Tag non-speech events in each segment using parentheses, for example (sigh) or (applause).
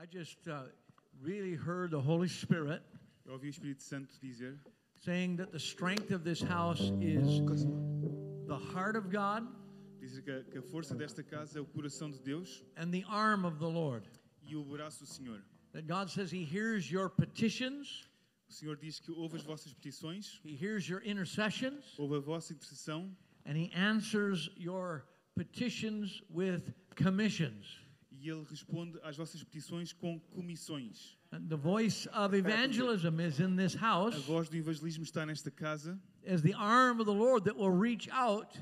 I just uh, really heard the Holy Spirit Eu ouvi o Espírito Santo dizer saying that the strength of this house is the heart of God dizer que a, que a força desta casa é o coração de Deus and the arm of the Lord. e o braço do Senhor. That God says He hears your petitions, O Senhor diz que ouve as vossas petições, He hears your intercessions, ouve a vossa intercessão and He answers your petitions with commissions. E Ele responde às vossas petições com comissões. And the voice of evangelism is in this A house voz do evangelismo está nesta casa, as the arm of the Lord that will reach out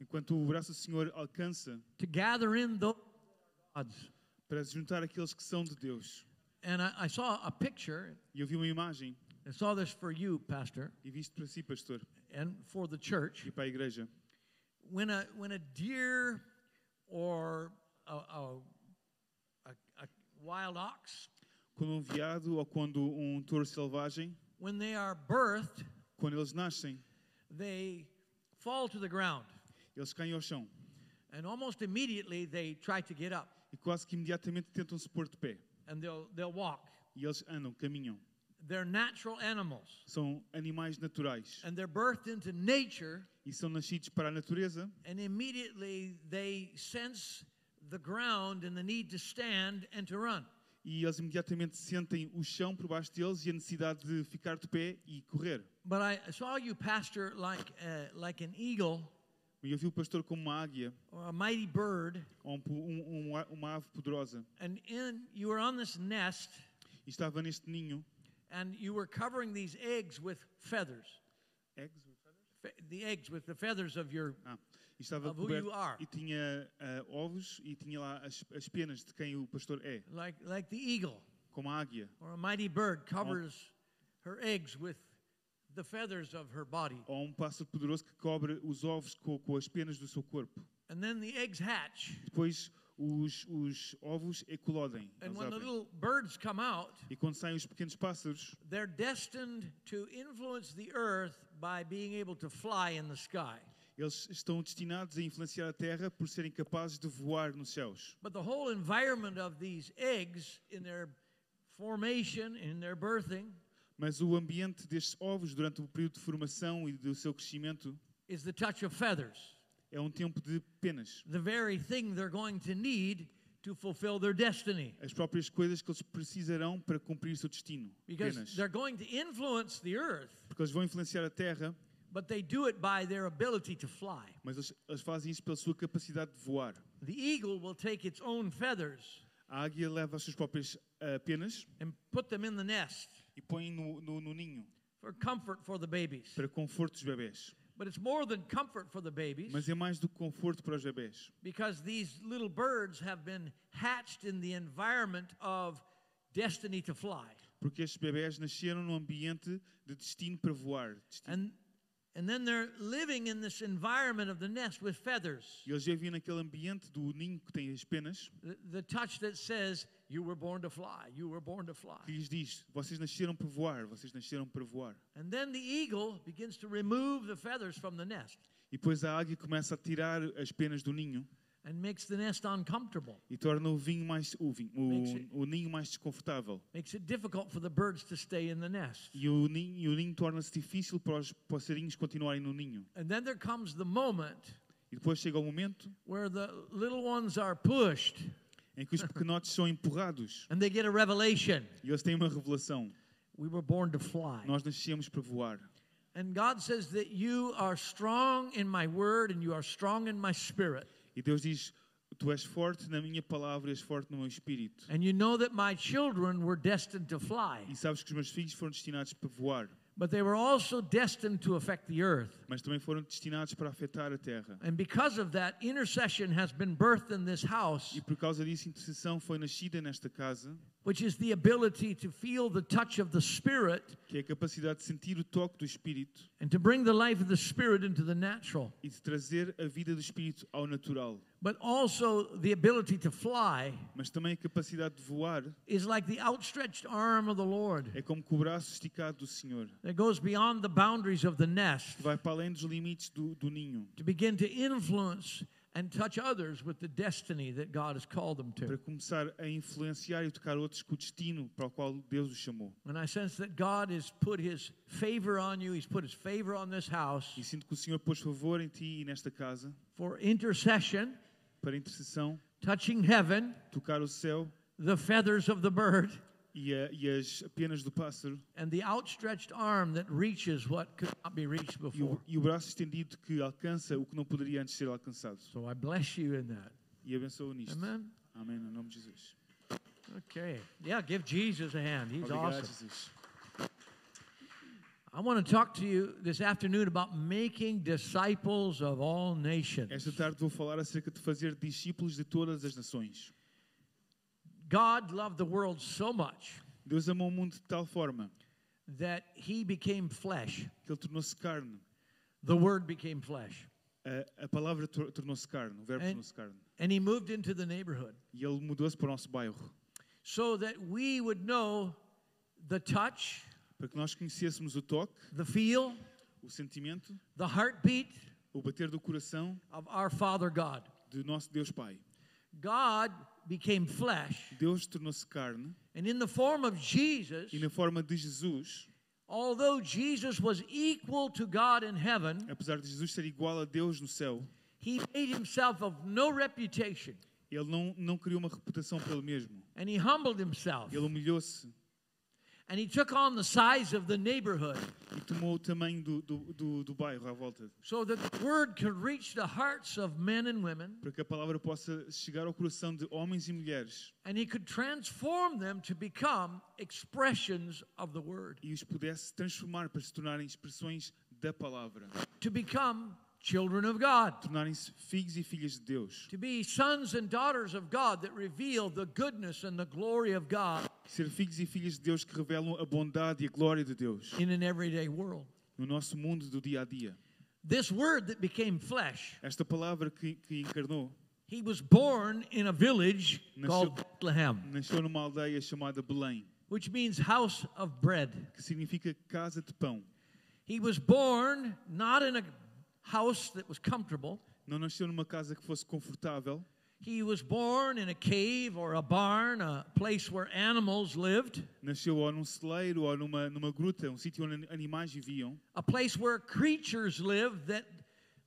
enquanto o braço do Senhor alcança to gather in those gods. para juntar aqueles que são de Deus. And I, I saw a picture. E eu vi uma imagem I saw this for you, Pastor, e vi isto para si, pastor, and for the church. e para a igreja. When a when a deer or a, a, a, a wild ox, Quando um veado ou quando um touro selvagem, when they are birthed, quando eles nascem, they fall to the ground, eles caem ao chão. And almost immediately they try to get up, e quase que imediatamente tentam se pôr de pé. and they'll they'll walk. E eles andam, caminham. They're natural animals, São animais naturais. And they're birthed into nature, e são nascidos para a natureza. And immediately they sense the ground and the need to stand and to run. e eles imediatamente sentem o chão por baixo deles e a necessidade de ficar de pé e correr. But I saw you, Pastor, like uh, like an eagle E eu vi o pastor como uma águia or a mighty bird, ou um, um, um, uma ave poderosa and in you were on this nest, e estava neste ninho. and you were covering these eggs with feathers. Eggs? Fe- the eggs with the feathers of your. Ah, e estava coberto e tinha ah, ovos e tinha lá as, as penas de quem o pastor é, Like, like the eagle como a águia. or a mighty bird covers her eggs with the feathers of her body. Ou um pássaro poderoso que cobre os ovos com, com as penas do seu corpo. And then the eggs hatch. Depois os, os ovos eclodem. And when the little birds come out, E quando saem os pequenos pássaros, they're destined to influence the earth by being able to fly in the sky. Eles estão destinados a influenciar a Terra por serem capazes de voar nos céus. But the whole environment of these eggs in their formation, in their birthing, Mas o ambiente destes ovos durante o período de formação e do seu crescimento is the touch of feathers, é um tempo de penas. the very thing they're going to need to fulfill their destiny. As próprias coisas que eles precisarão para cumprir o seu destino. Because Penas. they're going to influence the earth, Porque eles vão influenciar a Terra, but they do it by their ability to fly. mas eles, eles fazem isso pela sua capacidade de voar. The eagle will take its own feathers A águia leva as suas próprias ah, penas and put them in the nest e põe no, no, no ninho for comfort for the babies. para conforto dos bebés. But it's more than comfort for the babies Mas é mais do que conforto para os bebés. because these little birds have been hatched in the environment of destiny to fly. Porque estes bebés nasceram num ambiente de destino para voar. destino. And E eles vivem naquele ambiente do ninho que tem as penas, The, the touch that says you were born to fly, you were born to fly. que lhes diz: Vocês nasceram para voar, vocês nasceram para voar. And then the eagle begins to remove the feathers from the nest E depois a águia começa a tirar as penas do ninho and makes the nest uncomfortable. e torna o vinho mais o, vinho, o, o ninho mais desconfortável. Makes it difficult for the birds to stay in the nest. E o ninho, o ninho torna-se difícil para os passarinhos continuarem no ninho. And then there comes the moment E depois chega o momento where the little ones are pushed em que os pequenotes são empurrados (laughs) and they get a revelation. e eles têm uma revelação. We were born to fly. Nós nascemos para voar. And God says that you are strong in my word and you are strong in my spirit. E Deus diz: Tu és forte na minha palavra és forte no meu espírito. And you know that my children were destined to fly, E sabes que os meus filhos foram destinados para voar, but they were also destined to affect the earth. mas também foram destinados para afetar a terra. And because of that, intercession has been birthed in this house, E por causa disso, intercessão foi nascida nesta casa, which is the ability to feel the touch of the Spirit que é a capacidade de sentir o toque do Espírito and to bring the life of the Spirit into the natural, e de trazer a vida do Espírito ao natural. but also the ability to fly Mas também a capacidade de voar is like the outstretched arm of the Lord é como o braço esticado do Senhor, that goes beyond the boundaries of the nest vai para além dos limites do, do ninho to begin to influence and touch others with the destiny that God has called them to. para começar a influenciar e tocar outros com o destino para o qual Deus os chamou. And I sense that God has put his favor on you, he's put his favor on this house E sinto que o Senhor pôs favor em ti e nesta casa for intercession, para intercessão, touching heaven, tocar o céu the feathers of the bird, e, a- e as penas do pássaro and the outstretched arm that reaches what could not be reached e o, before. e o braço estendido que alcança o que não poderia antes ser alcançado. So I bless you in that. E abençoa nisto. Amen. Amém, no nome de Jesus. Okay. Yeah, give Jesus a hand. He's Obrigado, awesome. Jesus. I want to talk to you this afternoon about making disciples of all nations. Esta tarde vou falar acerca de fazer discípulos de todas as nações. God loved the world so much Deus amou o mundo de tal forma that he became flesh. que ele tornou-se carne. The word became flesh. A, a palavra tor- tornou-se carne, o verbo And- tornou-se carne. And he moved into the neighborhood E ele mudou-se para o nosso bairro, so that we would know the touch, para que nós conhecêssemos o toque, the feel, o sentimento, the heartbeat o bater do coração of our Father God. do nosso Deus Pai. God became flesh, Deus tornou-se carne. And in the form of Jesus, e na forma de Jesus, although Jesus was equal to God in heaven, apesar de Jesus ser igual a Deus no céu, he made himself of no reputation, ele não, não criou uma reputação para ele mesmo. and he humbled himself, Ele humilhou-se and he took on the size of the neighborhood. E tomou o tamanho do, do, do, do bairro à volta, so that the word could reach the hearts of men and women, para que a palavra possa chegar ao coração de homens e mulheres. And he could transform them to become expressions of the word, e os pudesse transformar para se tornarem expressões da palavra, to become children of God. tornarem-se filhos e filhas de Deus, to be sons and daughters of God that reveal the goodness and the glory of God ser filhos e filhas de Deus que revelam a bondade e a glória de Deus in an everyday world. no nosso mundo do dia a dia. This word that became flesh, Esta palavra que, que encarnou he was born in a village Nasceu- called Bethlehem, nasceu numa aldeia chamada Belém, which means house of bread. que significa casa de pão. He was born not in a house that was comfortable. Não nasceu numa casa que fosse confortável, He was born in a cave or a barn, a place where animals lived, nasceu ou num celeiro ou numa, numa gruta, um sítio onde animais viviam, a place where creatures lived that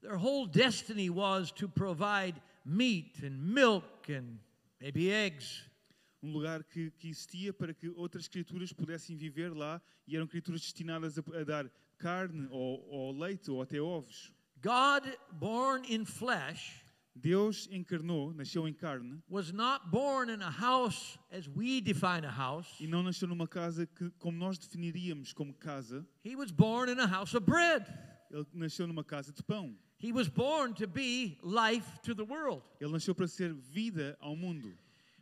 their whole destiny was to provide meat and milk and maybe eggs. um lugar que, que existia para que outras criaturas pudessem viver lá e eram criaturas destinadas a, a dar carne ou, ou leite ou até ovos. God, born in flesh, Deus encarnou, nasceu em carne was not born in a house as we define a house. e não nasceu numa casa que, como nós definiríamos como casa, He was born in a house of bread. ele nasceu numa casa de pão. He was born to be life to the world. Ele nasceu para ser vida ao mundo.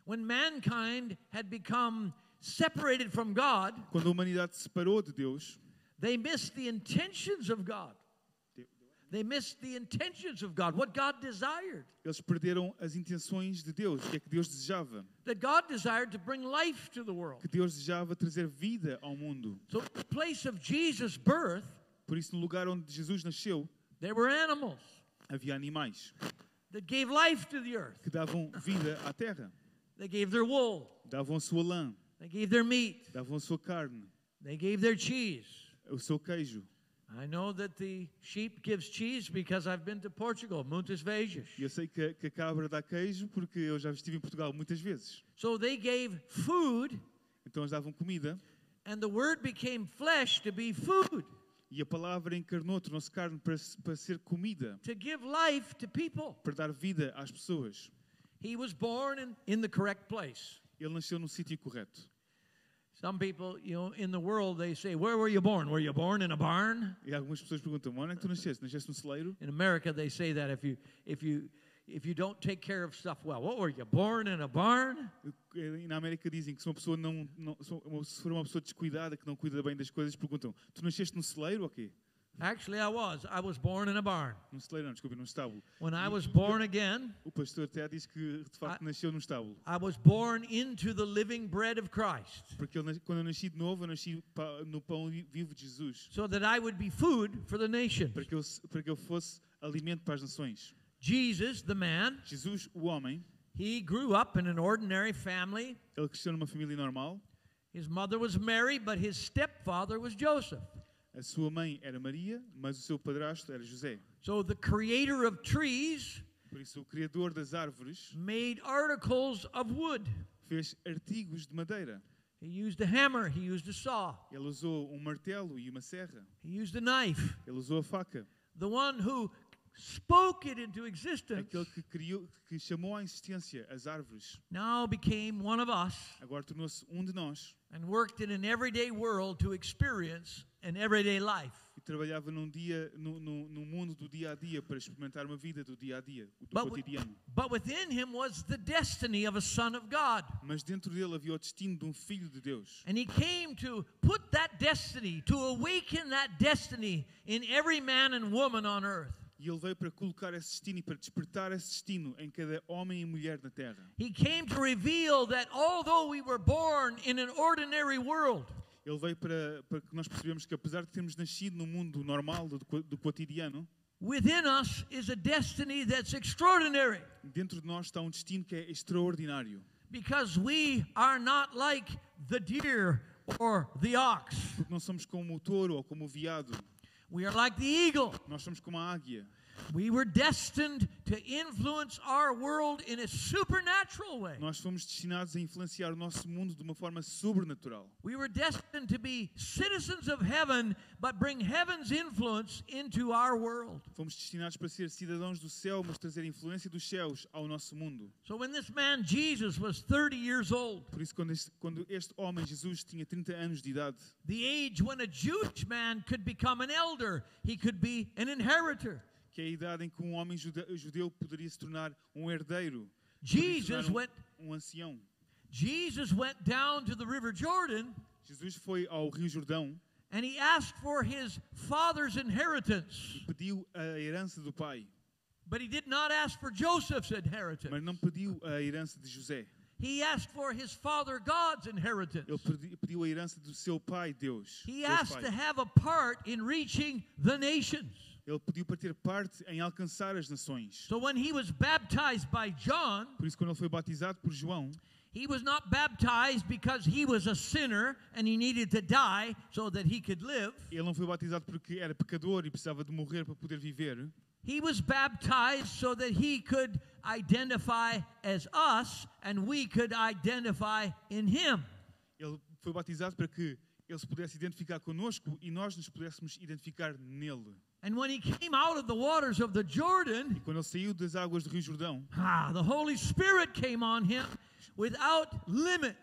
When mankind had become separated from God, Quando a humanidade se separou de Deus, they missed the intentions of God. Eles perderam as intenções de Deus, o que é que Deus desejava. That God desired to bring life to the world. Que Deus desejava trazer vida ao mundo. So, the place of Jesus' birth, Por isso, no lugar onde Jesus nasceu, there were animals havia animais that gave life to the earth. que davam vida à terra, They gave their wool, davam a sua lã, they gave their meat, davam a sua carne, they gave their cheese. o seu queijo. I know that the sheep gives cheese because I've been to Portugal, muitas vezes. E eu sei que, a- que a cabra dá queijo porque eu já estive em Portugal muitas vezes. So they gave food, Então eles davam comida and the word became flesh to be food, e a palavra encarnou, tornou-se carne para, para ser comida, to give life to people. para dar vida às pessoas. He was born in, in the correct place. Ele nasceu no sítio correto. Some people, you know, in the world, they say, Where were you born? Were you born in a barn? E algumas pessoas perguntam: onde é que tu nasceste? Nasceste no celeiro? In America, they say that if you, if you, if you don't take care of stuff well, what were you born in a barn? Na América dizem que se uma pessoa não, não se for uma pessoa descuidada, que não cuida bem das coisas, perguntam: tu nasceste no celeiro ou quê? Actually, I was. I was born in a barn. Num celeiro, desculpe, num estábulo. When I was born again, O pastor até diz que de facto nasceu num estábulo. I was born into the living bread of Christ, Porque ele, nas- quando eu nasci de novo, eu nasci pa- no pão vi- vivo de Jesus. so that I would be food for the nations. Para que eu, se- para que eu fosse alimento para as nações. Jesus, the man, Jesus, o homem, he grew up in an ordinary family. ele cresceu numa família normal. His mother was Mary, but his stepfather was Joseph. A sua mãe era Maria, mas o seu padrasto era José. So the creator of trees Por isso, o criador das árvores made articles of wood. fez artigos de madeira. He used a hammer, he used a saw, Ele usou um martelo e uma serra. he used a knife. Ele usou a faca. The one who spoke it into existence Aquele que criou, que chamou à existência as árvores, now became one of us agora tornou-se um de nós and worked in an everyday world to experience an everyday life. e trabalhava num dia, no, no, no mundo do dia a dia para experimentar uma vida do dia a dia, do But, cotidiano. but within him was the destiny of a son of God. Mas dentro dele havia o destino de um filho de Deus. And he came to put that destiny, to awaken that destiny in every man and woman on earth. E ele veio para colocar esse destino e para despertar esse destino em cada homem e mulher na terra. He came to reveal that although we were born in an ordinary world, Ele veio para, para que nós percebemos que apesar de termos nascido no mundo normal, do, do cotidiano, within us is a destiny that's extraordinary dentro de nós está um destino que é extraordinário. because we are not like the deer or the ox. Porque não somos como o touro ou como o veado. We are like the eagle. Nós somos como a águia. We were destined to influence our world in a supernatural way. Nós fomos destinados a influenciar o nosso mundo de uma forma sobrenatural. We were destined to be citizens of heaven, but bring heaven's influence into our world. Fomos destinados para ser cidadãos do céu, mas trazer a influência dos céus ao nosso mundo. So when this man Jesus was 30 years old, Por isso, quando este, quando este homem, Jesus, tinha 30 anos de idade, the age when a Jewish man could become an elder, he could be an inheritor. Que é a idade em que um homem jude- judeu poderia se tornar um herdeiro, Jesus tornar went um, um ancião. Jesus went down to the river Jordan Jesus foi ao Rio Jordão and he asked for his father's inheritance. e pediu a herança do pai, But he did not ask for Joseph's inheritance. mas não pediu a herança de José. He asked for his father God's inheritance. Ele pedi- pediu a herança do seu pai, Deus. He asked pai. to have a part in reaching the nations. Ele pediu para ter parte em alcançar as nações. So when he was baptized by John, Por isso, quando ele foi batizado por João, he was not baptized because he was a sinner and he needed to die so that he could live. ele não foi batizado porque era pecador e precisava de morrer para poder viver. He was baptized so that he could identify as us and we could identify in him. Ele foi batizado para que ele se pudesse identificar conosco e nós nos pudéssemos identificar nele. And when he came out of the waters of the Jordan, E quando ele saiu das águas do Rio Jordão, ah, the Holy Spirit came on him without limit.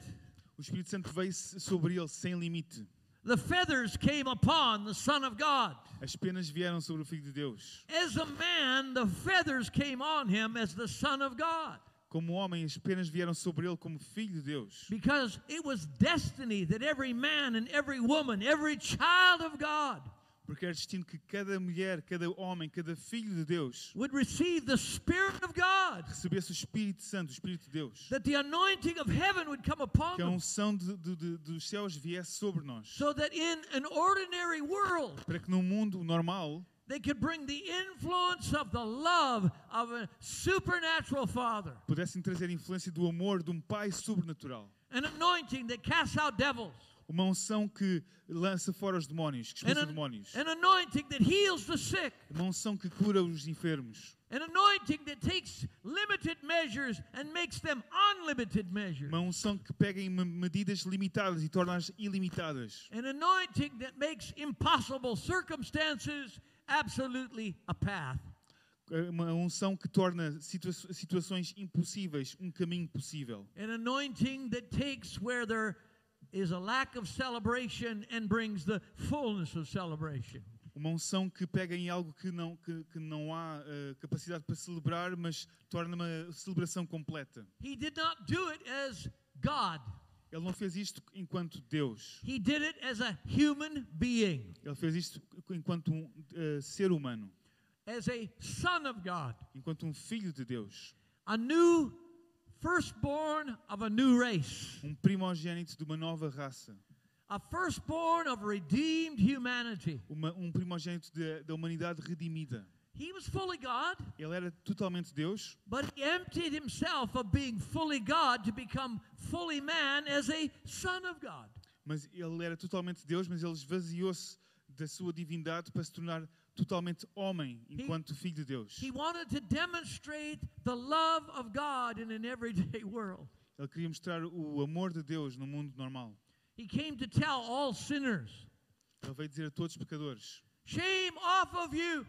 o Espírito Santo veio sobre ele sem limite. The feathers came upon the Son of God. As penas vieram sobre o Filho de Deus. As a man, the feathers came on him as the Son of God. Como homem, as penas vieram sobre ele como Filho de Deus. Because it was destiny that every man and every woman, every child of God Porque era destino que cada mulher, cada homem, cada filho de Deus would receive the Spirit of God. recebesse o Espírito Santo, o Espírito de Deus. That the anointing of heaven would come upon Que a unção de, de- de- dos céus viesse sobre nós. So that in an ordinary world, Para que no mundo normal they could bring the influence of the love of a supernatural Father. pudessem trazer a influência do amor de um Pai sobrenatural. An anointing that casts out devils. Uma unção que lança fora os demónios, que An, expulsa an- demónios. an anointing that heals the sick. Uma unção que cura os enfermos. An anointing that takes limited measures and makes them unlimited measures. Uma unção que pega em me- medidas limitadas e torna-as ilimitadas. An anointing that makes impossible circumstances absolutely a path. Uma unção que torna situa situações impossíveis um caminho possível. An anointing that takes where there is a lack of celebration and brings the fullness of celebration. Uma unção que pega em algo que não, que, que não há eh, capacidade para celebrar, mas torna uma celebração completa. He did not do it as God, Ele não fez isto enquanto Deus. he did it as a human being, Ele fez isto enquanto um eh, ser humano, as a son of God, enquanto um filho de Deus, a new firstborn of a new race, um primogênito de uma nova raça, a firstborn of redeemed humanity. uma, um primogênito de- da humanidade redimida. He was fully God, Ele era totalmente Deus, but he emptied himself of being fully God to become fully man as a son of God. mas ele era totalmente Deus, mas ele esvaziou-se da sua divindade para se tornar totalmente homem enquanto filho de Deus. He wanted to demonstrate the love of God in an everyday world. Ele queria mostrar o amor de Deus no mundo normal. He came to tell all sinners, Ele veio dizer a todos os pecadores: Shame off of you.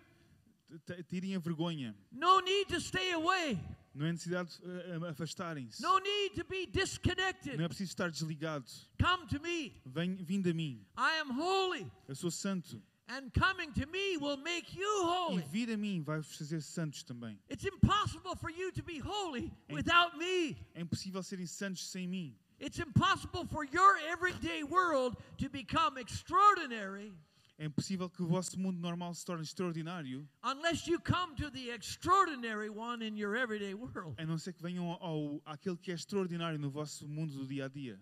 "T- tirem a vergonha. No need to stay away. Não é necessidade de eh, afastarem-se. No need to be disconnected. Não é preciso estar desligado. Come to me. Vem, vindo a mim. I am holy, Eu sou santo. And coming to me will make you E holy. vir a mim vai-vos fazer santos também. It's impossible for you to be holy without me. É impossível serem santos sem mim. It's impossible for your everyday world to become extraordinary É impossível que o vosso mundo normal se torne extraordinário, unless you come to the extraordinary one in your everyday world. a não ser que venham ao, àquele que é extraordinário no vosso mundo do dia a dia.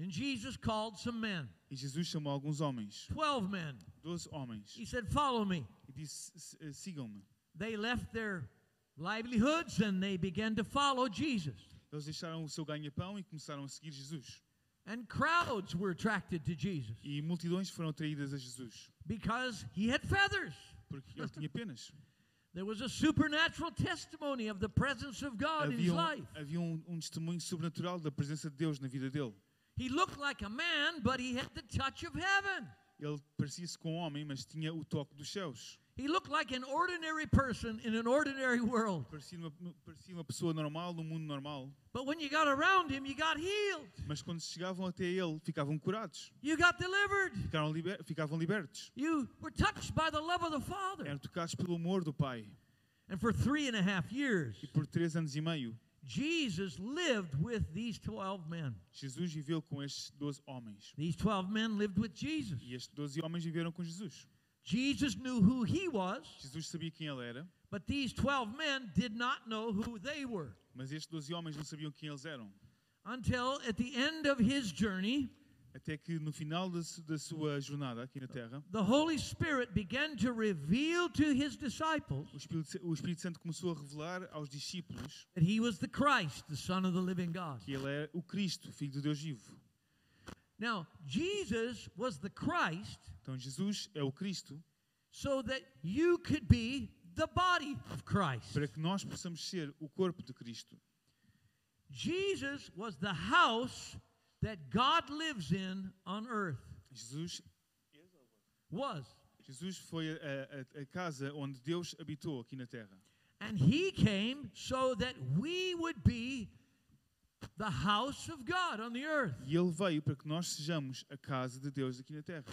And Jesus called some men, E Jesus chamou alguns homens, 12 men. doze homens, He said, Follow me. e disse: "S- eh, Sigam-me. They left their livelihoods and they began to follow Jesus. Eles deixaram o seu ganha-pão e começaram a seguir Jesus. And crowds were attracted to Jesus E multidões foram atraídas a Jesus, because he had feathers. porque ele tinha penas. (laughs) There was a supernatural testimony of the presence of God in his Havia, life. havia um, um testemunho sobrenatural da presença de Deus na vida dele. He looked like a man, but he had the touch of heaven. Ele parecia-se com um homem, mas tinha o toque dos céus. He looked like an ordinary person in an ordinary world. Parecia uma, parecia uma pessoa normal, num mundo normal. But when you got around him, you got healed. Mas quando chegavam até ele, ficavam curados. You got delivered. Ficaram, liber, ficavam libertos. You were touched by the love of the Father. Eram tocados pelo amor do Pai. And for three and a half years, E por três anos e meio, Jesus lived with these 12 men. Jesus viveu com estes doze homens. These 12 men lived with Jesus. E estes doze homens viveram com Jesus. Jesus knew who he was, Jesus sabia quem ele era, but these 12 men did not know who they were mas estes doze homens não sabiam quem eles eram. until at the end of his journey, Até que no final da, da sua jornada aqui na Terra, the Holy Spirit began to reveal to his disciples o Espírito, o Espírito Santo começou a revelar aos discípulos that he was the Christ, the Son of the living God. que ele é o Cristo, Filho de Deus vivo. Now, Jesus was the Christ Então Jesus é o Cristo so that you could be the body of Christ. para que nós possamos ser o corpo de Cristo. Jesus was the house that God lives in on earth. Jesus, Was. Jesus foi a, a- a casa onde Deus habitou aqui na Terra. And he came so that we would be the house of God on the earth. E ele veio para que nós sejamos a casa de Deus aqui na Terra.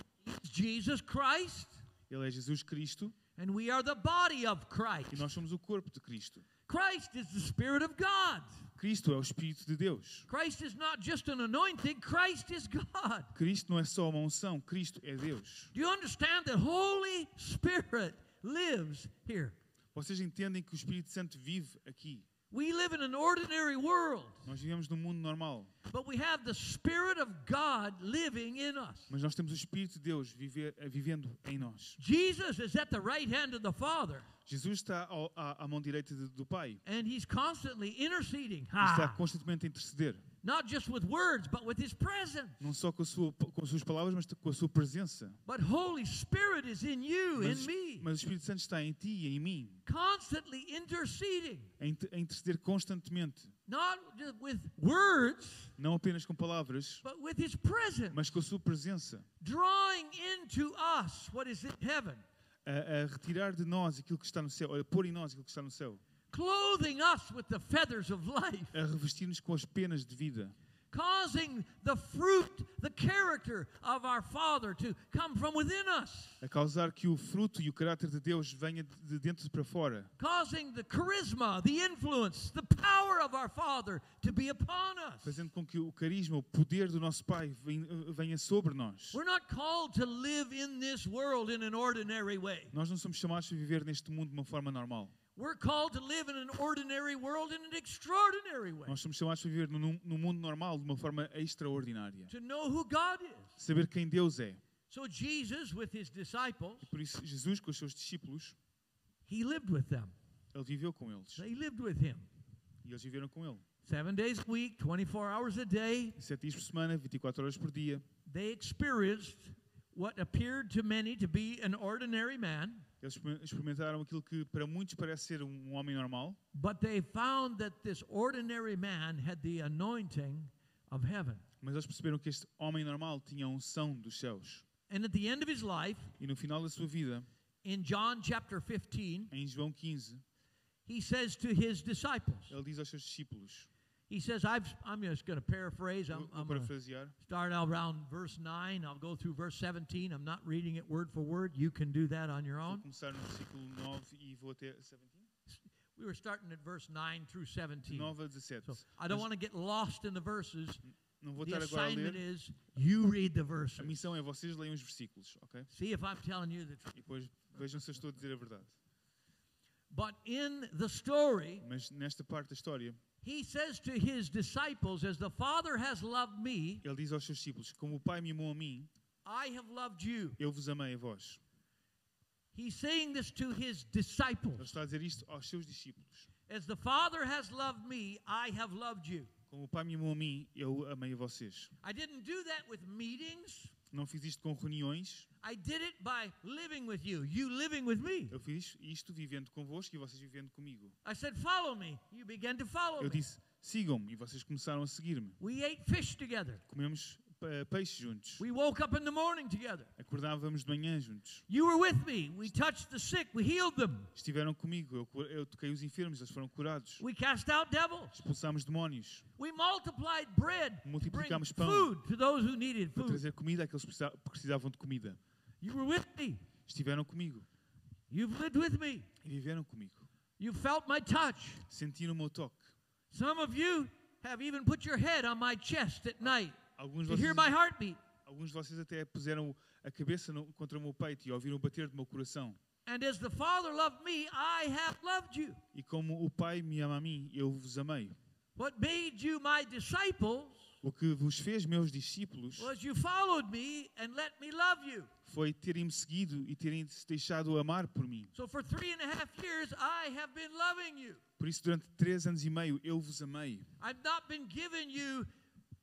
Jesus Christ, Ele é Jesus Cristo and we are the body of e Christ. nós somos o corpo de Cristo. Christ is the Spirit of God. Cristo é o Espírito de Deus. Christ is not just an anointing, Christ is God. Cristo não é só uma unção, Cristo é Deus. Do you understand that Holy Spirit lives here? Vocês entendem que o Espírito Santo vive aqui. We live in an ordinary world, Nós vivemos num mundo normal, but we have the Spirit of God living in us. mas nós temos o Espírito de Deus viver, eh, vivendo em nós. Jesus is at the right hand of the Father, Jesus está ao- à, à mão direita do Pai and he's constantly interceding. e está Ha! constantemente a interceder. Not just with words, but with his presence. Não só com, sua, com as suas palavras, mas com a sua presença. But Holy Spirit is in you, in Mas, me, mas o Espírito Santo está em ti e em mim, constantly interceding. a inter- a interceder constantemente. Not with words, Não apenas com palavras, but with his presence, mas com a sua presença. drawing into us what is in heaven, A, a retirar de nós aquilo que está no céu, a pôr em nós aquilo que está no céu. Clothing us with the feathers of life, A revestir-nos com as penas de vida. causing the fruit, the character of our Father to come from within us, A causar que o fruto e o caráter de Deus venha de- de dentro para fora. causing the charisma, the influence, the power of our Father to be upon us. Fazendo com que o carisma, o poder do nosso Pai venha sobre nós. We're not called to live in this world in an ordinary way. Nós não somos chamados a viver neste mundo de uma forma normal. We're called to live in an ordinary world in an extraordinary way. Nós somos chamados a viver no, no mundo normal de uma forma extraordinária. To know who God is. Saber quem Deus é. So Jesus, with his disciples, Por isso, Jesus, com os seus discípulos, he lived with them. Ele viveu com eles. They lived with him. E eles viveram com ele. Seven days a week, 24 hours a day. Sete dias por semana, 24 horas por dia. They experienced what appeared to many to be an ordinary man, Eles exper- experimentaram aquilo que para muitos parece ser um homem normal, but they found that this ordinary man had the anointing of heaven. mas eles perceberam que este homem normal tinha a unção dos céus. And at the end of his life, E no final da sua vida, in John chapter 15, em João 15, he says to his disciples, ele diz aos seus discípulos, he says, I've, I'm just going to paraphrase. I'm, I'm going to start out around verse 9. I'll go through verse 17. I'm not reading it word for word. You can do that on your own. começar no versículo 9 vou até 17. We were starting at verse 9 through 17. 9 17. So I don't want to get lost in the verses. não vou The estar agora a assignment ler. is you read the A verses. missão é vocês leiam os versículos, ok? See if I'm telling you the truth. E depois vejam se eu estou a dizer a verdade. But in the story, Mas nesta parte da história, he says to his disciples, As the Father has loved me, ele diz aos seus discípulos: Como o Pai me amou a mim, I have loved you. eu vos amei a vós. He's saying this to his Ele disciples. está a dizer isto aos seus discípulos. As the Father has loved me, I have loved you. Como o Pai me amou a mim, eu amei a vocês. I didn't do that with meetings. Não fiz isto com reuniões, I did it by living with you, you living with me. eu fiz isto vivendo convosco e vocês vivendo comigo. I said, Follow me. You began to follow Eu disse: sigam-me e vocês começaram a seguir-me. We ate fish together. Comemos peixe juntos, We woke up in the morning together. acordávamos de manhã juntos. You were with me. We touched the sick. We healed them. Estiveram comigo, eu, eu toquei os enfermos, eles foram curados. We cast out devils. Expulsámos demónios We multiplied bread Multiplicamos pão. food to those who needed para food. trazer comida àqueles que precisa- precisavam de comida. You were with me. Estiveram comigo You've lived with me. e viveram comigo. You felt my touch. Sentiram o meu toque. Some of you have even put your head on my chest at night Alguns de hear vocês, my heartbeat. alguns de vocês até puseram a cabeça no- contra o meu peito e ouviram o bater do meu coração. And as the Father loved me, I have loved you. E como o Pai me ama a mim, eu vos amei. What made you my disciples O que vos fez meus discípulos was you followed me and let me love you. foi terem-me seguido e terem se deixado amar por mim. So for three and a half years, I have been loving you. Por isso, durante três anos e meio, eu vos amei.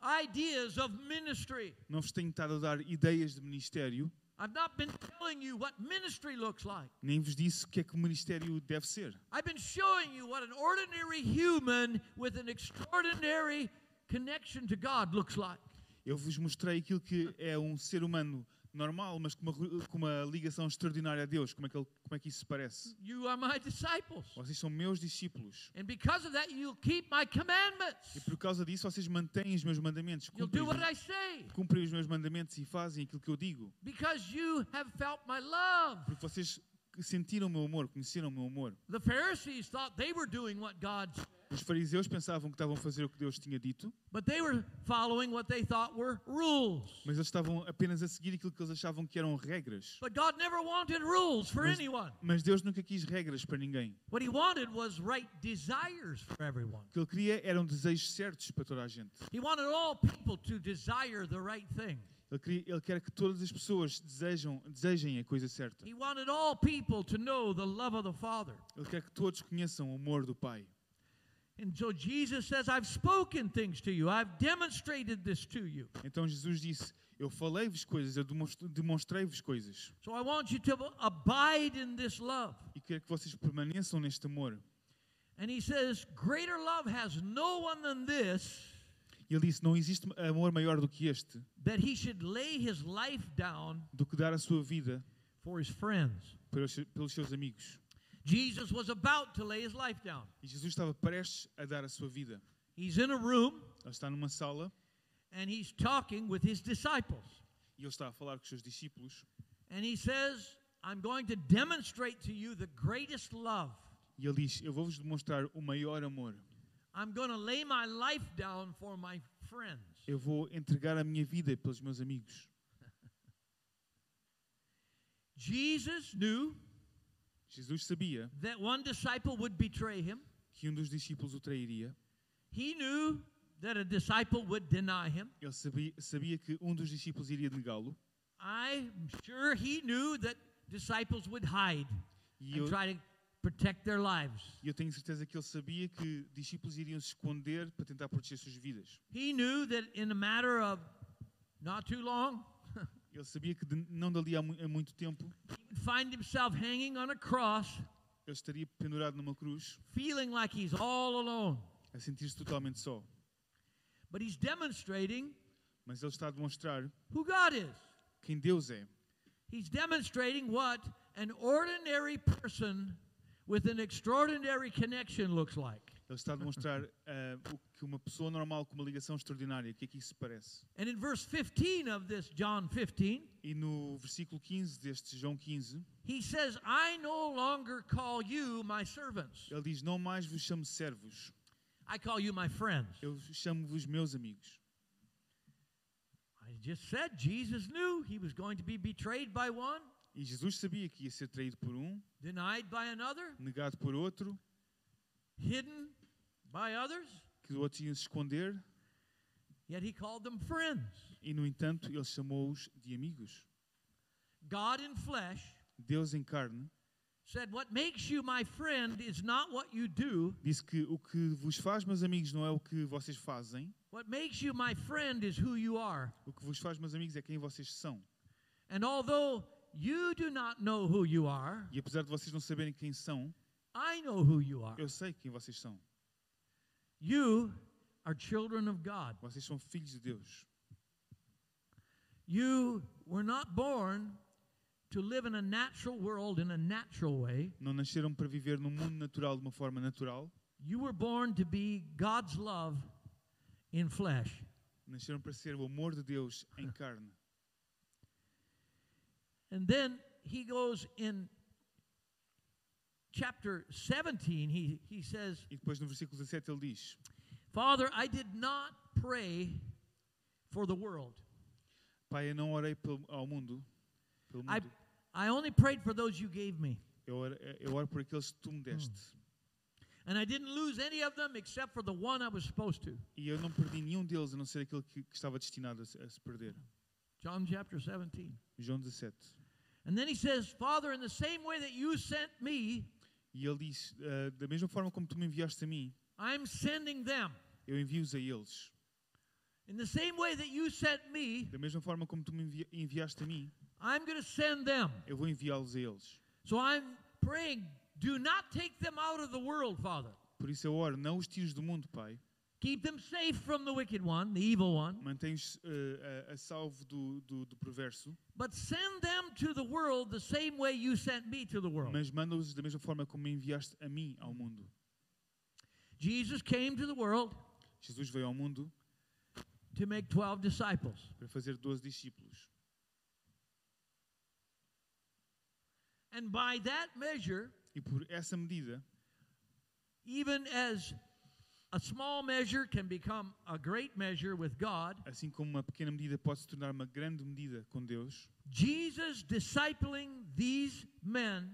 Ideas of ministry. Não vos tenho estado a dar ideias de ministério, I've not been telling you what ministry looks like. nem vos disse o que é que o ministério deve ser. I've been showing you what an ordinary human with an extraordinary connection to God looks like. Eu vos mostrei aquilo que é um ser humano normal, mas com uma, com uma ligação extraordinária a Deus. Como é, que ele, como é que isso se parece? You are my disciples. Vocês são meus discípulos. And because of that, you'll keep my commandments. E por causa disso, vocês mantêm os meus mandamentos. You'll do os, what I say. cumprem os meus mandamentos e fazem aquilo que eu digo. Because you have felt my love. Porque vocês sentiram o meu amor, conheceram o meu amor. The Pharisees thought they were doing what God said, Os fariseus pensavam que estavam a fazer o que Deus tinha dito, but they were following what they thought were rules. mas eles estavam apenas a seguir aquilo que eles achavam que eram regras. But God never wanted rules for Mas- anyone. Mas Deus nunca quis regras para ninguém. What He wanted was right desires for everyone. O que Ele queria eram desejos certos para toda a gente. He wanted all people to desire the right thing. Ele, quer que todas as pessoas desejam, desejem a coisa certa. He wanted all people to know the love of the Father. Ele quer que todos conheçam o amor do Pai. And so Jesus says, I've spoken things to you, I've demonstrated this to you. Então Jesus disse: Eu falei-vos coisas, eu demonst- demonstrei-vos coisas. So I want you to abide in this love. E quero que vocês permaneçam neste amor. And he says, Greater love has no one than this, E ele disse: Não existe amor maior do que este, that he should lay his life down do que dar a sua vida for his friends. pelos, pelos seus amigos. Jesus was about to lay his life down. E Jesus estava prestes a dar a sua vida. He's in a room Ele está numa sala and he's talking with his disciples. e ele está a falar com os seus discípulos. And he says, I'm going to demonstrate to you the greatest love. E ele diz: Eu vou-vos demonstrar o maior amor. I'm going to lay my life down for my friends. Eu vou entregar a minha vida pelos meus amigos. (laughs) Jesus knew Jesus sabia that one disciple would betray him. que um dos discípulos o trairia. He knew that a disciple would deny him. Ele sabia, sabia que um dos discípulos iria negá-lo. I'm sure he knew that disciples would hide E and eu, try to protect their lives. E eu tenho certeza que ele sabia que discípulos iriam se esconder para tentar proteger suas vidas. He knew that in a matter of not too long, (laughs) Ele sabia que de- não dali a, mu- a muito tempo he would find himself hanging on a cross, ele estaria pendurado numa cruz, feeling like he's all alone. a sentir-se totalmente só. But he's demonstrating Mas ele está a demonstrar who God is. quem Deus é. He's demonstrating what an ordinary person with an extraordinary connection looks like. Ele está a demonstrar ah, o que uma pessoa normal com uma ligação extraordinária, o que é que isso se parece. And in verse 15 of this John 15, E no versículo 15 deste João 15, he says, I no longer call you my servants. ele diz: Não mais vos chamo servos, I call you my friends. eu chamo-vos meus amigos. I just said Jesus knew he was going to be betrayed by one, E Jesus sabia que ia ser traído por um, denied by another, negado por outro, hidden by others, que o outro ia se esconder, yet he called them friends. e no entanto ele chamou-os de amigos. God in flesh Deus em carne said, What makes you my friend is not what you do. disse que o que vos faz, meus amigos, não é o que vocês fazem, What makes you my friend is who you are. o que vos faz, meus amigos, é quem vocês são. And although you do not know who you are, E apesar de vocês não saberem quem são, I know who you are. eu sei quem vocês são. You are children of God. Vocês são filhos de Deus. You were not born to live in a natural world in a natural way. Não nasceram para viver num mundo natural de uma forma natural, You were born to be God's love in flesh. nasceram para ser o amor de Deus em carne. And then he goes in chapter 17, he, he says, E depois no versículo 17 ele diz: Father, I did not pray for the world. Pai, eu não orei pelo, ao mundo, pelo I, mundo. I only prayed for those you gave me. Eu, oro, eu oro por aqueles que tu me hmm. deste. And I didn't lose any of them except for the one I was supposed to. E eu não perdi nenhum deles, a não ser aquele que, que estava destinado a a se perder. John chapter 17. João 17. And then he says, Father, in the same way that you sent me, E ele diz: "Ah, Da mesma forma como tu me enviaste a mim, I'm sending them. eu envio-os a eles. In the same way that you sent me, Da mesma forma como tu me envi- enviaste a mim, I'm going to send them. eu vou enviá-los a eles. So I'm praying, do not take them out of the world, Father. Por isso eu oro, não os tires do mundo, Pai. Keep them safe from the wicked one, the evil one, Mantém-os ah, a, a salvo do, do, do perverso, but send them to the world the same way you sent me to the world. mas manda-os da mesma forma como me enviaste a mim ao mundo. Jesus came to the world Jesus veio ao mundo to make 12 disciples. para fazer 12 discípulos. And by that measure, E por essa medida, even as a small measure can become a great measure with God, assim como uma pequena medida pode se tornar uma grande medida com Deus, Jesus discipling these men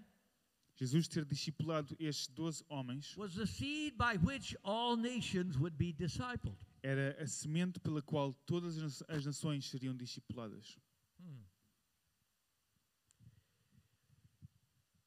Jesus ter discipulado estes 12 homens was the seed by which all nations would be discipled. era a semente pela qual todas as nações seriam discipuladas. Hmm.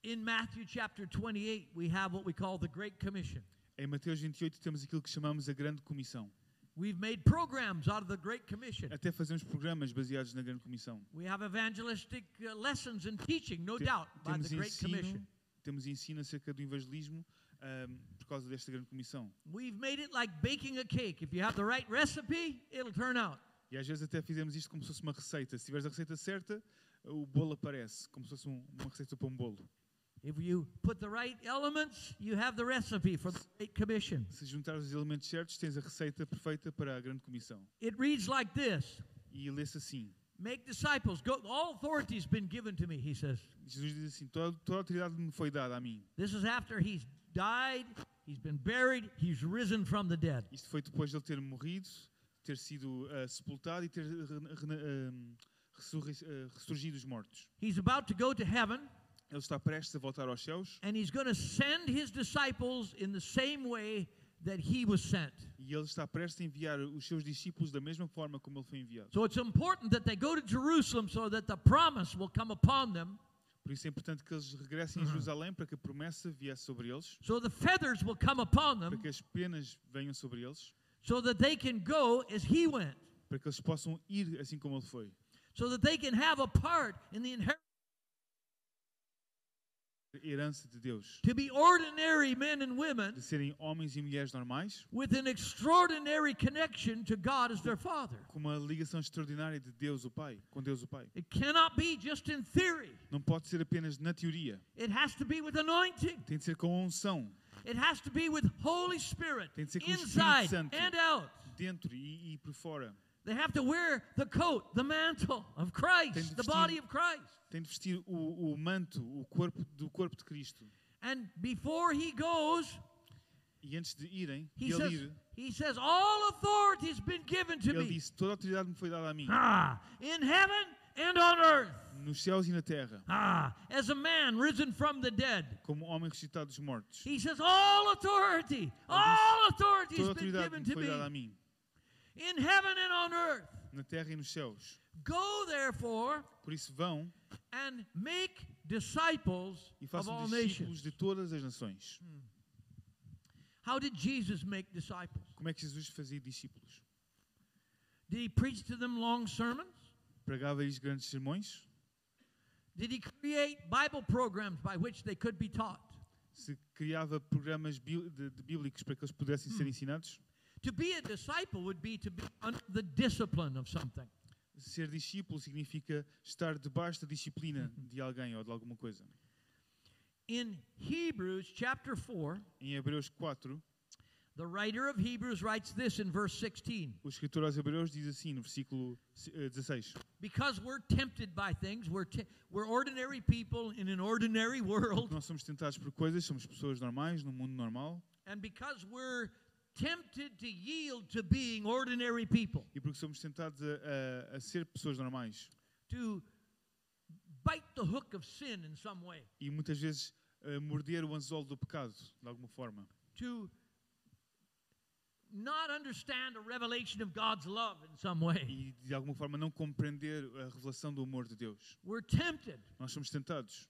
In Matthew chapter 28, we have what we call the Great Commission. Em Mateus 28 temos aquilo que chamamos a Grande Comissão. We've made programs out of the Great Commission. Até fazemos programas baseados na Grande Comissão. We have evangelistic uh, lessons and teaching, no Te- doubt, by temos the Great ensino, Commission. temos ensino acerca do evangelismo ahm, por causa desta Grande Comissão. We've made it like baking a cake. If you have the right recipe, it'll turn out. E às vezes até fizemos isto como se fosse uma receita. Se tiveres a receita certa, o bolo aparece, como se fosse um- uma receita para um bolo. If you put the right elements, you have the recipe for the Great Commission. Se juntares os elementos certos, tens a receita perfeita para a Grande Comissão. It reads like this E lê-se assim. Make disciples. Go, all authority has been given to me, he says. Jesus diz assim, toda, toda autoridade me foi dada a mim. This is after he's died, he's been buried, he's risen from the dead. Isto foi depois de ele ter morrido, ter sido ah, sepultado e ter re- re- ahm, ressurri- ah, ressurgido dos mortos. He's about to go to heaven, Ele está prestes a voltar aos céus and he's going to send his disciples in the same way that he was sent. e ele está prestes a enviar os seus discípulos da mesma forma como ele foi enviado. So it's important that they go to Jerusalem so that the promise will come upon them. Por isso é importante que eles regressem a Jerusalém para que a promessa viesse sobre eles, so the feathers will come upon para them, que as penas venham sobre eles, so that they can go as he went, para que eles possam ir assim como ele foi. so that they can have a part in the inheritance herança de Deus. to be ordinary men and women De serem homens e mulheres normais, with an extraordinary connection to God as their Father. com uma ligação extraordinária de Deus o Pai, com Deus o Pai. It cannot be just in theory. Não pode ser apenas na teoria, It has to be with anointing. tem de ser com unção, It has to be with Holy Spirit Tem de ser com o Espírito inside Santo. and out. dentro e, e por fora. They have to wear the coat, the mantle of Christ, de the body of Christ. Tem de vestir o, o manto, o corpo do corpo de Cristo. And before he goes, E antes de irem, he ele says, ir, he says, All authority has been given to ele me disse: Toda a autoridade me foi dada a mim, ah, in heaven and on earth. nos céus e na terra, Ah, as a man risen from the dead. como homem ressuscitado dos mortos. He says, All authority, all authority has been given me to foi dada a me mim, in heaven and on earth. na terra e nos céus. Go therefore Por isso vão and make disciples e of façam all discípulos nations. de todas as nações. How did Jesus make disciples? Como é que Jesus fazia discípulos? Did he preach to them long sermons? Pregava-lhes grandes sermões? Did he create Bible programs by which they could be taught? Se criava programas bí- de, de bíblicos para que eles pudessem ser ensinados? To be a disciple would be to be under the discipline of something. Ser discípulo significa estar debaixo da disciplina de alguém ou de alguma coisa. In Hebrews chapter 4, Em Hebreus 4, the writer of Hebrews writes this in verse 16 o escritor aos Hebreus diz assim, no versículo eh, 16: Because we're tempted by things, we're, we're ordinary people in an ordinary (laughs) world, Nós somos tentados por coisas, somos pessoas normais, num mundo normal, and because we're tempted to yield to being ordinary people, e porque somos tentados a, a- a ser pessoas normais. to bite the hook of sin in some way, E muitas vezes eh, morder o anzol do pecado, de alguma forma. to not understand a revelation of God's love in some way. E de alguma forma não compreender a revelação do amor de Deus. We're tempted. Nós somos tentados.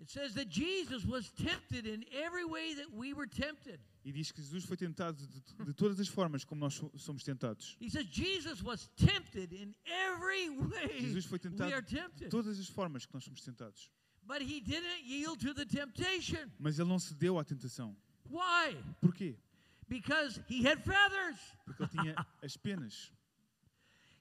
It says that Jesus was tempted in every way that we were tempted. E diz que Jesus foi tentado de, de todas as formas como nós so- somos tentados. Jesus was tempted in every way Jesus foi tentado de todas as formas que nós somos tentados. But he didn't yield to the temptation. Mas ele não cedeu à tentação. Why? Porquê? Because he had feathers. Porque ele tinha (laughs) as penas.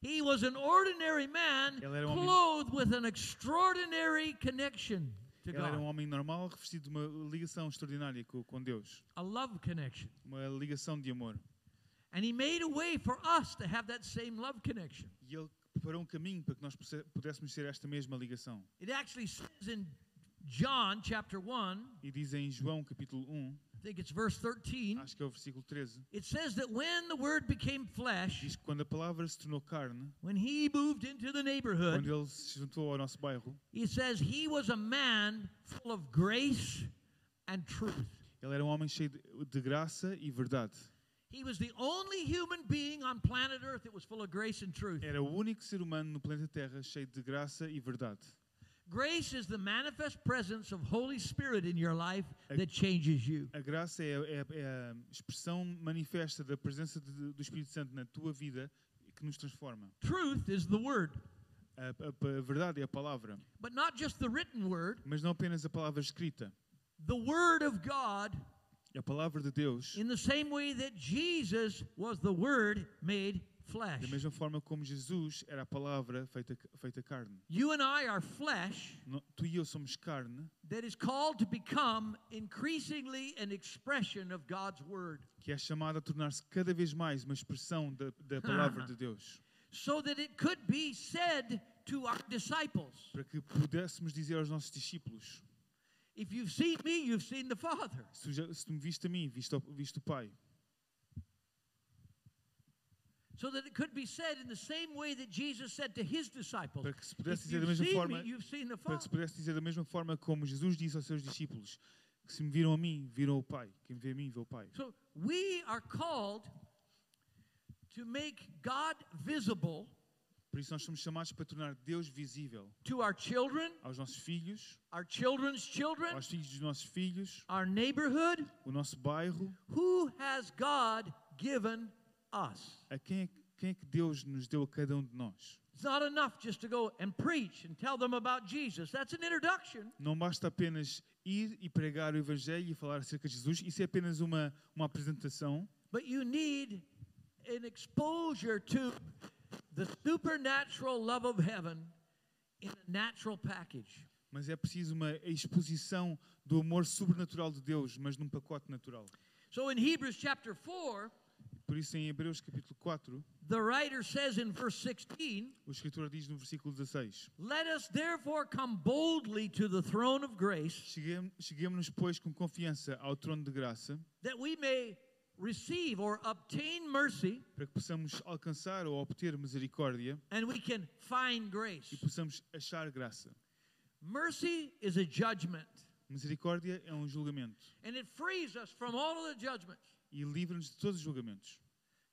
He was an ordinary man Ele era um homem- clothed with an extraordinary connection to Ele era um God. homem normal, revestido de uma ligação extraordinária co- com Deus. A love connection. Uma ligação de amor. And he made a way for us to have that same love connection. E ele preparou um caminho para que nós posse- pudéssemos ter esta mesma ligação. It actually says in John chapter 1, E diz em João capítulo 1, I think it's verse 13, acho que é o versículo 13, it says that when the word became flesh, diz que quando a palavra se tornou carne, when he moved into the quando neighborhood, ele se juntou ao nosso bairro, he says he was a man full of grace and truth. ele era um homem cheio de graça e verdade. He was the only human being on planet Earth that was full of grace and truth. Era o único ser humano no planeta Terra cheio de graça e verdade. Grace is the manifest presence of Holy Spirit in your life that changes you. A graça é, é- é a expressão manifesta da presença de- do Espírito Santo na tua vida que nos transforma. Truth is the word, A, a- a verdade é a palavra, but not just the written word, mas não apenas a palavra escrita. the word of God A palavra de Deus, in the same way that Jesus was the word made flesh. da mesma forma como Jesus era a palavra feita, feita carne. You and I are flesh No- tu e eu somos carne, that is called to become increasingly an expression of God's word que é chamada a tornar-se cada vez mais uma expressão da, da palavra de Deus, so that it could be said to our disciples para que pudéssemos dizer aos nossos discípulos: If you've seen me, you've seen the Father. se tu, já, se tu me viste a mim, viste, viste o Pai. So that it could be said in the same way that Jesus said to his disciples Para que se pudesse If dizer da you've mesma seen forma, me, you've seen the para que se Father. pudesse dizer da mesma forma como Jesus disse aos seus discípulos: que se me viram a mim, viram o Pai. Quem vê a mim, vê o Pai. So we are called to make God visible Por isso nós somos chamados para tornar Deus visível to our children, aos nossos filhos, our children's children, aos filhos dos nossos filhos, our neighborhood. o nosso bairro. Who has God given us? A quem é, quem é que Deus nos deu a cada um de nós? It's not enough just to go and preach and tell them about Jesus. That's an introduction. Não basta apenas ir e pregar o Evangelho e falar acerca de Jesus. Isso é apenas uma, uma apresentação. But you need an exposure to the supernatural love of heaven in a natural package. Mas é preciso uma exposição do amor sobrenatural de Deus, mas num pacote natural. So in Hebrews chapter 4, Por isso, em Hebreus capítulo 4, the writer says in verse 16, o escritor diz no versículo 16: Let us therefore come boldly to the throne of grace, Cheguem- Cheguemos-nos, pois, com confiança ao trono de graça, that we may receive or obtain mercy para que possamos alcançar ou obter misericórdia and we can find e grace. possamos achar graça. Mercy is a judgment, Misericórdia é um julgamento and it frees us from all of the judgments. E livra-nos de todos os julgamentos.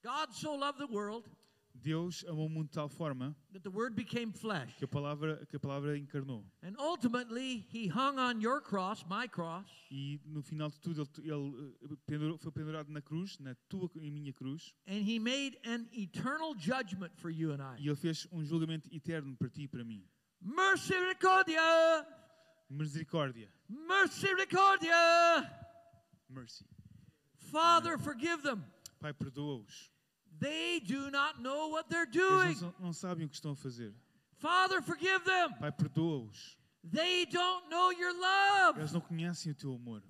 God so loved the world Deus amou o mundo de tal forma that the Word became flesh. que a palavra, que a palavra encarnou. And ultimately, He hung on your cross, my cross, E no final de tudo, ele, ele, eh, pendurou- foi pendurado na cruz, na tua e minha cruz, and He made an eternal judgment for you and I. e ele fez um julgamento eterno para ti e para mim. Misericordia! Misericórdia. Misericordia! Mercy. Father, forgive them. Pai, perdoa-os. They do not know what they're Eles doing. não, não sabem o que estão a fazer. Father, forgive them. Pai, perdoa-os. They don't know your love. Eles não conhecem o teu amor.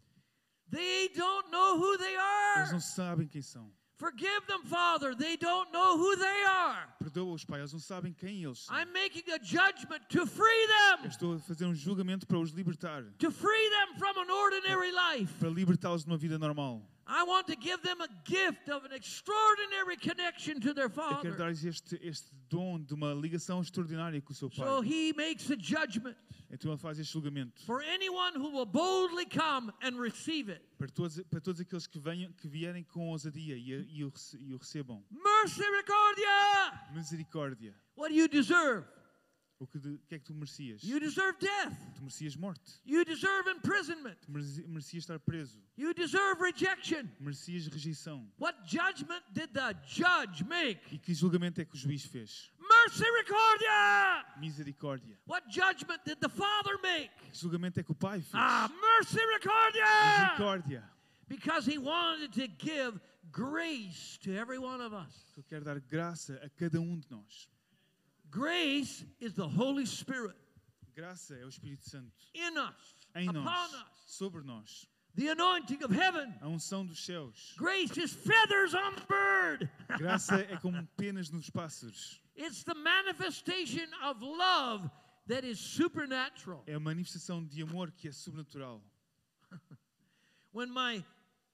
They don't know who they Eles não are. sabem quem são. Forgive them, Father. They don't know who they are. Perdoa-os, Pai. Eles não sabem quem eles são. I'm making a judgment to free Eu them, estou a fazer um julgamento para os libertar. to free them from an ordinary life. Para libertá-los de uma vida normal. I want to give them a gift of an extraordinary connection to their Eu quero Father. dar-lhes este, este dom de uma ligação extraordinária com o seu pai. So he makes a judgment Então ele faz este julgamento. for anyone who will boldly come and receive it. Para todos, para todos aqueles que, venham, que vierem com ousadia e, e, o, e o recebam. Misericórdia. What do you deserve? O que, de, que é que tu merecias? You deserve death. Tu merecias morte. You deserve imprisonment. Tu mereci- merecias estar preso. You deserve rejection. Merecias rejeição. What judgment did the judge make? E que julgamento é que o juiz fez? Misericordia! Misericórdia. What judgment did the Father make? Que julgamento é que o Pai fez? Ah, misericordia! Misericórdia. Because he wanted to give grace to every one of us. Quer dar graça a cada um de nós. Grace is the Holy Spirit Graça é o Espírito Santo in us, em upon nós, us, sobre nós. the anointing of heaven. A unção dos céus. Grace is feathers on the bird. (laughs) Graça é como penas nos pássaros. it's the manifestation of love that is supernatural. É a manifestação de amor que é sobrenatural. (laughs) When my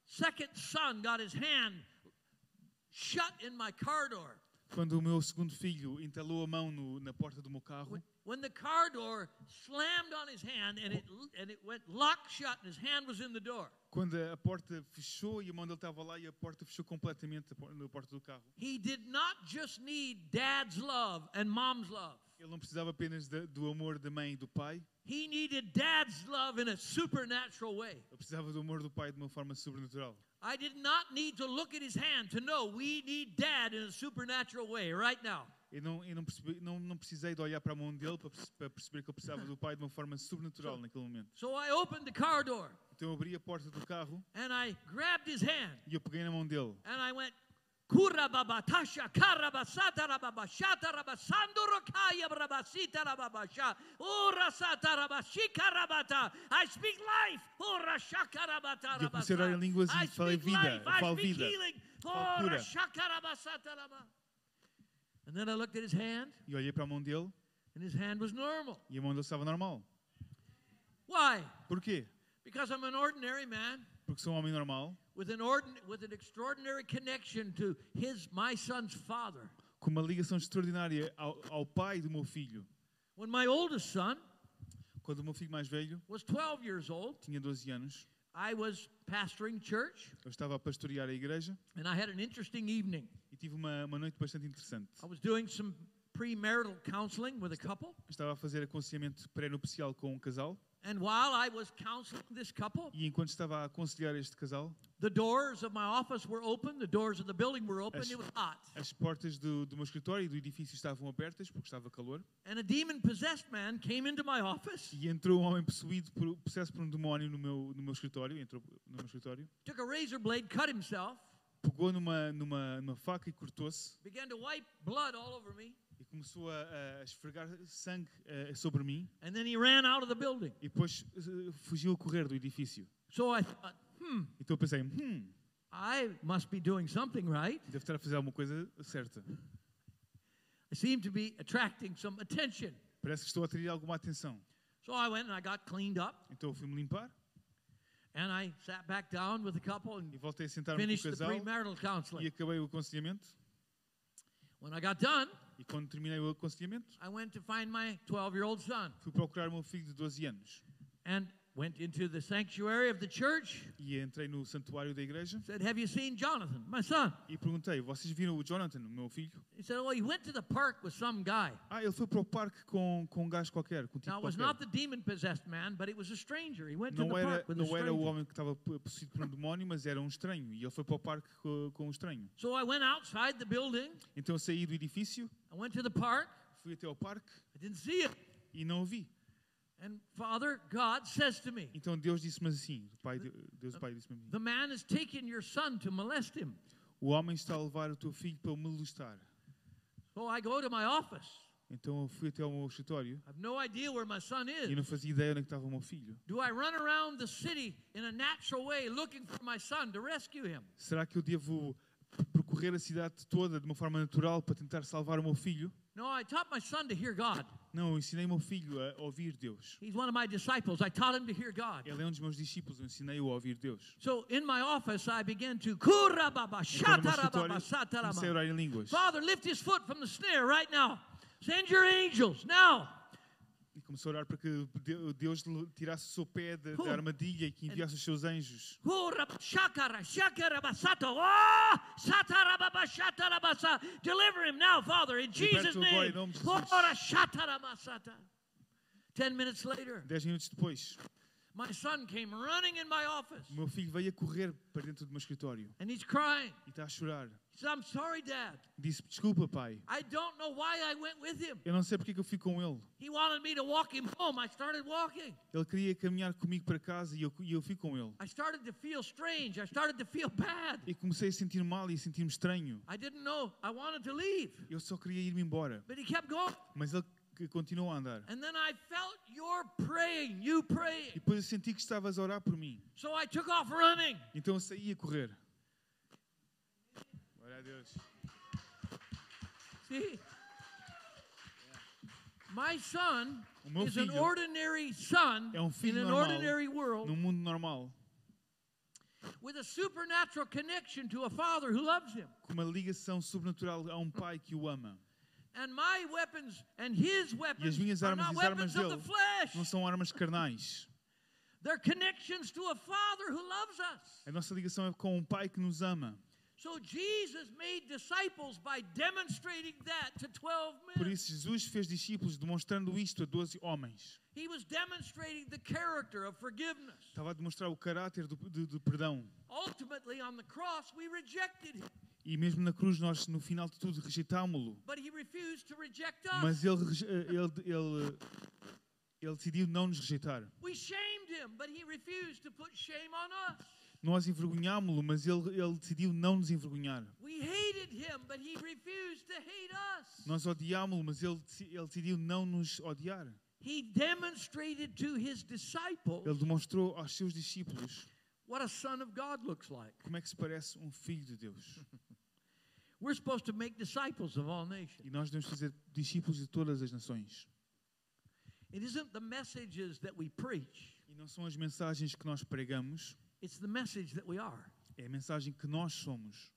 second son got his hand shut in my car door, Quando o meu segundo filho entalou a mão no- na porta do meu carro, when, the car door slammed on his hand and it, and it went locked shut and his hand was in the door, quando a porta fechou e a mão dele estava lá e a porta fechou completamente na porta do carro, he did not just need dad's love and mom's love. Ele não precisava apenas da- do amor da mãe e do pai, He needed dad's love in a supernatural way. ele precisava do amor do pai de uma forma sobrenatural. I did not need to look at his hand to know we need dad in a supernatural way right now. Eu não, eu não, percebi, não, não precisei de olhar para a mão dele para, para perceber que ele precisava do pai de uma forma sobrenatural naquele momento. So I opened the car door Então eu abri a porta do carro and I grabbed his hand e eu peguei na mão dele and I went, Kurababatasha karabasata rababashata rabasando rokaya brabasita rababasha. Urasata rabashika rabata. I speak life. Urashaka rabata E eu comecei a orar em rabasa. línguas e falei vida, eu falo vida. Urashaka rabasata raba. And then I looked at his hand e olhei para a mão dele and his hand was normal. e a mão dele estava normal. Why? Porquê? Because I'm an ordinary man Porque sou um homem normal, with an ordin- with an extraordinary connection to his my son's father. com uma ligação extraordinária ao, ao pai do meu filho. When my oldest son Quando o meu filho mais velho was 12 years old, tinha 12 anos, I was pastoring church eu estava a pastorear a igreja and I had an interesting evening. e tive uma, uma noite bastante interessante. I was doing some premarital counseling with a couple. Estava a fazer aconselhamento pré-nupcial com um casal. And while I was counseling this couple, E enquanto estava a aconselhar este casal, the doors of my office were open, the doors of the building were open, As- it was hot. as portas do, do meu escritório e do edifício estavam abertas porque estava calor. And a demon possessed man came into my office, E entrou um homem possuído por, possesso por um demónio no meu, no meu escritório. Entrou no meu escritório. took a razor blade, cut himself, Pegou numa, numa, numa faca e cortou-se. began to wipe blood all over me, E começou a, a esfregar sangue eh, sobre mim. and then he ran out of the building. E depois eh, fugiu a correr do edifício. So I thought, hmm, Então eu pensei, hum, I must be doing something right. deve estar a fazer alguma coisa certa. I seem to be attracting some attention. Parece que estou a atrair alguma atenção. So I went and I got cleaned up, Então eu fui-me limpar and I sat back down with the couple and e voltei a sentar-me com o casal e acabei o aconselhamento. When I got done, E quando terminei o aconselhamento, I went to find my 12 year old son fui procurar o meu filho de 12 anos. and went into the sanctuary of the church. E entrei no santuário da igreja Said, Have you seen Jonathan, my son? e perguntei: Vocês viram o Jonathan, o meu filho? He said, Oh, he went to the park with some guy. Ah, ele foi para o parque com, com um gajo qualquer, com um tipo Now, it was not the demon possessed man, but it was a stranger. He went to the era, park with a não era o stranger. homem que estava possuído por um demónio, mas era um estranho. E ele foi para o parque co- com um estranho. So I went outside the building. Então eu saí do edifício, I went to the park. fui até ao parque I didn't see it. e não o vi. And Father God says to me, Então Deus disse-me assim: o pai, de- Deus o Pai disse-me The man has taken your son to molest him. O homem está a levar o teu filho para o molestar. So I go to my office. Então eu fui até ao meu escritório I have no idea where my son e is. não fazia ideia onde é estava o meu filho. Do I run around the city in a natural way looking for my son to rescue him? Será que eu devo percorrer a cidade toda de uma forma natural para tentar salvar o meu filho? No, I taught my son to hear God. Não, eu ensinei meu filho a ouvir Deus. He's one of my disciples. I taught him to hear God. Ele é um dos meus discípulos, eu ensinei-o a ouvir Deus. So in my office, I began to kurababa, shatarababa, escritório, comecei a orar em línguas. Father, lift his foot from the snare right now. Send your angels now. E começou a orar para que De- Deus lhe tirasse o seu pé da, da armadilha e que enviasse os seus anjos. Oh. Deliver him now, Father, in Jesus' name. Dez minutos depois, my son came running in my office, o meu filho veio a correr para dentro do meu escritório and he's crying. e está a chorar. He said, I'm sorry, Dad. Disse: Desculpa, pai. I don't know why I went with him. Eu não sei porque é que eu fui com ele. He wanted me to walk him home. I started walking. Ele queria caminhar comigo para casa e eu, e eu fui com ele. I started to feel strange. I started to feel bad. E comecei a sentir mal e a sentir-me estranho. I didn't know. I wanted to leave. Eu só queria ir-me embora. But he kept going. Mas ele que continuou a andar. And then I felt your praying, you E depois eu senti que estavas a orar por mim. So I took off running. Então eu saí a correr. Glória a Deus. See? My son O meu is an filho ordinary son é um in filho an normal ordinary world num mundo normal, with a supernatural connection to a father who loves him. com uma ligação sobrenatural a um pai que o ama. And my weapons and his weapons minhas are armas not e as armas weapons of the dele flesh. Não são armas carnais. They're connections to a father who loves us. A nossa ligação é com um pai que nos ama. So Jesus made disciples by demonstrating that to 12 Por men. isso Jesus fez discípulos demonstrando isto a 12 homens. He was demonstrating the character of forgiveness. Estava a demonstrar o caráter do perdão. Ultimately, on the cross, we rejected him, E mesmo na cruz nós, no final de tudo, rejeitámo-lo. Mas ele, reje- ele, ele, ele decidiu não nos rejeitar. We shamed him, but he refused to put shame on us. Nós envergonhámo-lo, mas ele, ele decidiu não nos envergonhar. Nós odiámo-lo, mas ele, ele decidiu não nos odiar. He demonstrated to his disciples Ele demonstrou aos seus discípulos what a son of God looks like. como é que se parece um filho de Deus. (laughs) We're supposed to make disciples of all nations. E nós devemos fazer discípulos de todas as nações. It isn't the messages that we preach, E não são as mensagens que nós pregamos, it's the message that we are. é a mensagem que nós somos.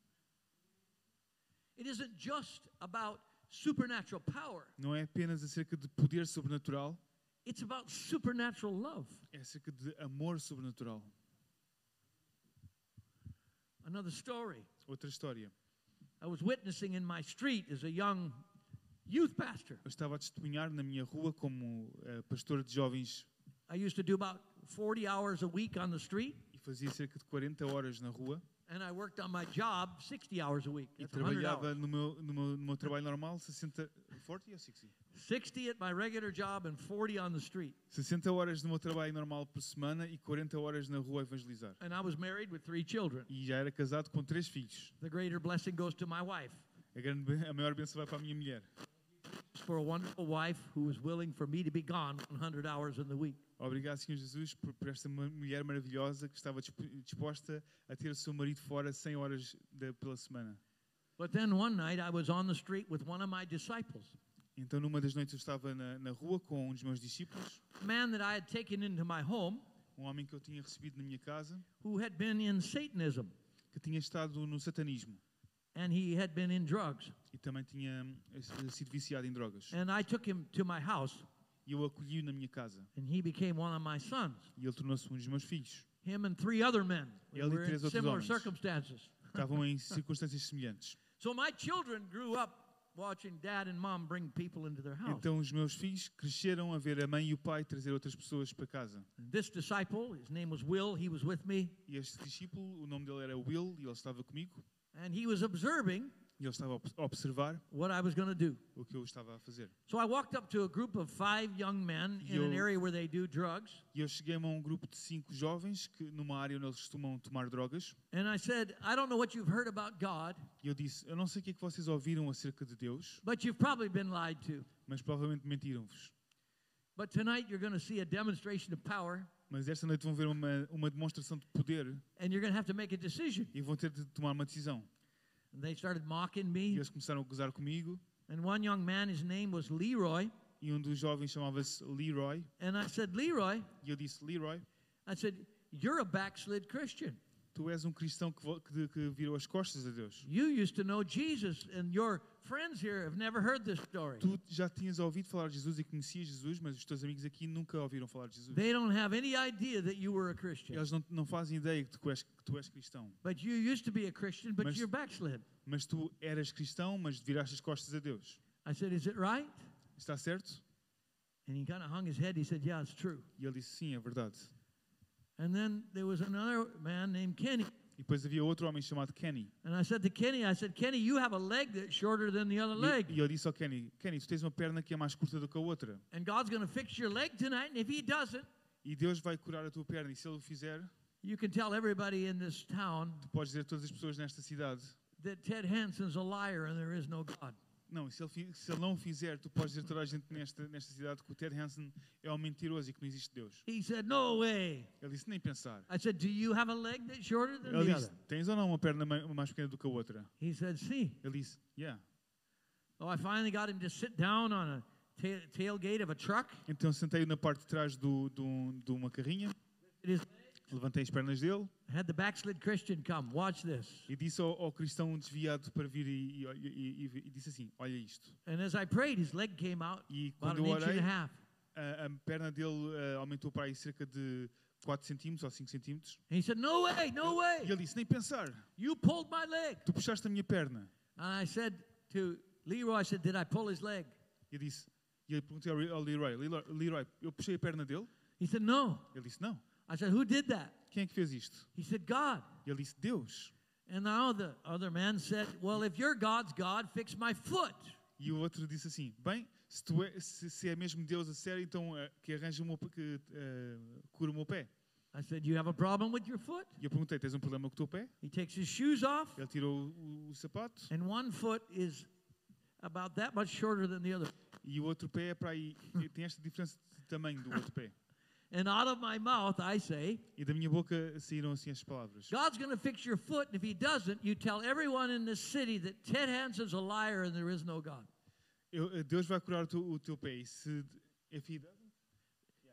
It isn't just about supernatural power, Não é apenas acerca de poder sobrenatural, it's about supernatural love. é acerca de amor sobrenatural. Another story. Outra história. I was witnessing in my street as a young youth pastor. Eu estava a testemunhar na minha rua como eh, pastor de jovens I used to do about 40 hours a week on the street, e fazia cerca de 40 horas na rua and I worked on my job 60 hours a week. e That's 100 trabalhava no meu, no, meu, no meu trabalho normal 60, 40 ou 60? 60 at my regular job and 40 on the street. 60 horas no meu trabalho normal por semana e 40 horas na rua a evangelizar. And I was married with three children. E já era casado com três filhos. The greater blessing goes to my wife. A, grande, a maior bênção vai para a minha mulher. For a wonderful wife who was willing for me to be gone 100 hours in the week. Obrigado, Senhor Jesus, por, por esta mu- mulher maravilhosa que estava disp- disposta a ter o seu marido fora 100 horas da- pela semana. Então, numa das noites, eu estava na, na rua com um dos meus discípulos, a man that I had taken into my home um homem que eu tinha recebido na minha casa, who had been in Satanism que tinha estado no satanismo and he had been in drugs. e também tinha eh, sido viciado em drogas. And I took him to my house E eu acolhi-o na minha casa. and he became one of my sons. E ele tornou-se um dos meus filhos. Him and three other men. Ele e três outros similar homens. circumstances. Estavam em circunstâncias semelhantes. So my children grew up watching dad and mom bring people into their house. Então, os meus filhos cresceram a ver a mãe e o pai trazer outras pessoas para casa. And this disciple, his name was Will, he was with me, E este discípulo, o nome dele era Will, e ele estava comigo. and he was observing E ele estava a ob- a observar what I was going to do. o que eu estava a fazer. So I walked up to a group of five young men in an Yo- area where they do drugs, E eu cheguei a um grupo de cinco jovens que numa área onde eles costumam tomar drogas. and I said, I don't know what you've heard about God, E eu disse: Eu não sei o que é que vocês ouviram acerca de Deus, but you've probably been lied to. mas provavelmente mentiram-vos. But tonight you're going to see a demonstration of power, Mas esta noite vão ver uma, uma demonstração de poder and you're going to have to make a decision. e vão ter de tomar uma decisão. And they started mocking E me. eles começaram a gozar comigo. And one young man, his name was Leroy. E um dos jovens chamava-se Leroy. And I said, Leroy, E eu disse: Leroy, I said, you're a backslid Christian. Tu és um cristão que, que, que virou as costas a Deus. You used to know Jesus, and your friends here have never heard this story. Tu já tinhas ouvido falar de Jesus e conhecias Jesus, mas os teus amigos aqui nunca ouviram falar de Jesus. They don't have any idea that you were a Christian. Eles não, não fazem ideia que tu, és, que tu és cristão. But you used to be a Christian, but Mas- you're backslid. Mas tu eras cristão, mas viraste as costas a Deus. I said, Is it right? Está certo? And he kind of hung his head. He said, Yeah, it's true. E ele disse: Sim, é verdade. And then there was another man named Kenny. E depois havia outro homem chamado Kenny. And I said to Kenny, I said, Kenny, you have a leg that's shorter than the other E, leg. e eu disse ao Kenny: Kenny, tu tens uma perna que é mais curta do que a outra. And God's going to fix your leg tonight. And if He doesn't, E Deus vai curar a tua perna. E se Ele o fizer, you can tell everybody in this town tu podes dizer a todas as pessoas nesta cidade: that Ted Hanson's a liar and there is no God. Não, se ele, se ele não o fizer, tu podes dizer a toda a gente nesta, nesta cidade que o Ted Hansen é um mentiroso e que não existe Deus. He said, No way. Ele disse: Nem pensar. I said, Do you have a leg that's shorter than Ele the disse: other? Tens ou não uma perna mai- mais pequena do que a outra? He said, See. Ele disse: Yeah. Oh, I finally got him to sit down on a ta- tailgate of a truck. Então sentei-o na parte de trás do, do, de uma carrinha, It is, levantei as pernas dele had the backslid Christian come. Watch this. e disse ao, ao cristão desviado para vir e, e- e- e- e disse assim: Olha isto. And as I prayed, his leg came out E quando an eu orei, a a, perna dele eh, aumentou para aí cerca de 4 centímetros ou 5 centímetros. And he said, No way, no E way. ele disse: Nem pensar, You pulled my leg. tu puxaste a minha perna. And I said to Leroy, I said, Did I pull his leg? E eu disse: E eu perguntei ao, Leroy: Leroy, eu puxei a perna dele? He said, No. Ele disse: Não. I said, Who did that? Quem é que fez isto? He said, God. Ele disse: Deus. And now the other man said, Well, if you're God's God, fix my foot. E o outro disse assim: Bem, se, tu é, se, se é mesmo Deus a sério, então eh, que arranje o meu, que eh, cura o meu pé. I said, You have a problem with your foot? E eu perguntei: Tens um problema com o teu pé? He takes his shoes off, Ele tirou o, o sapato and one foot is about that much shorter than the other. e o outro pé é para aí. Tem esta diferença de tamanho do outro pé. And out of my mouth, I say, E da minha boca saíram assim as palavras: God's going to fix your foot, and if He doesn't, you tell everyone in this city that Ted Hanson's a liar and there is no God. Eu- eh, Deus vai curar o teu, o teu pé. E se. If he doesn't,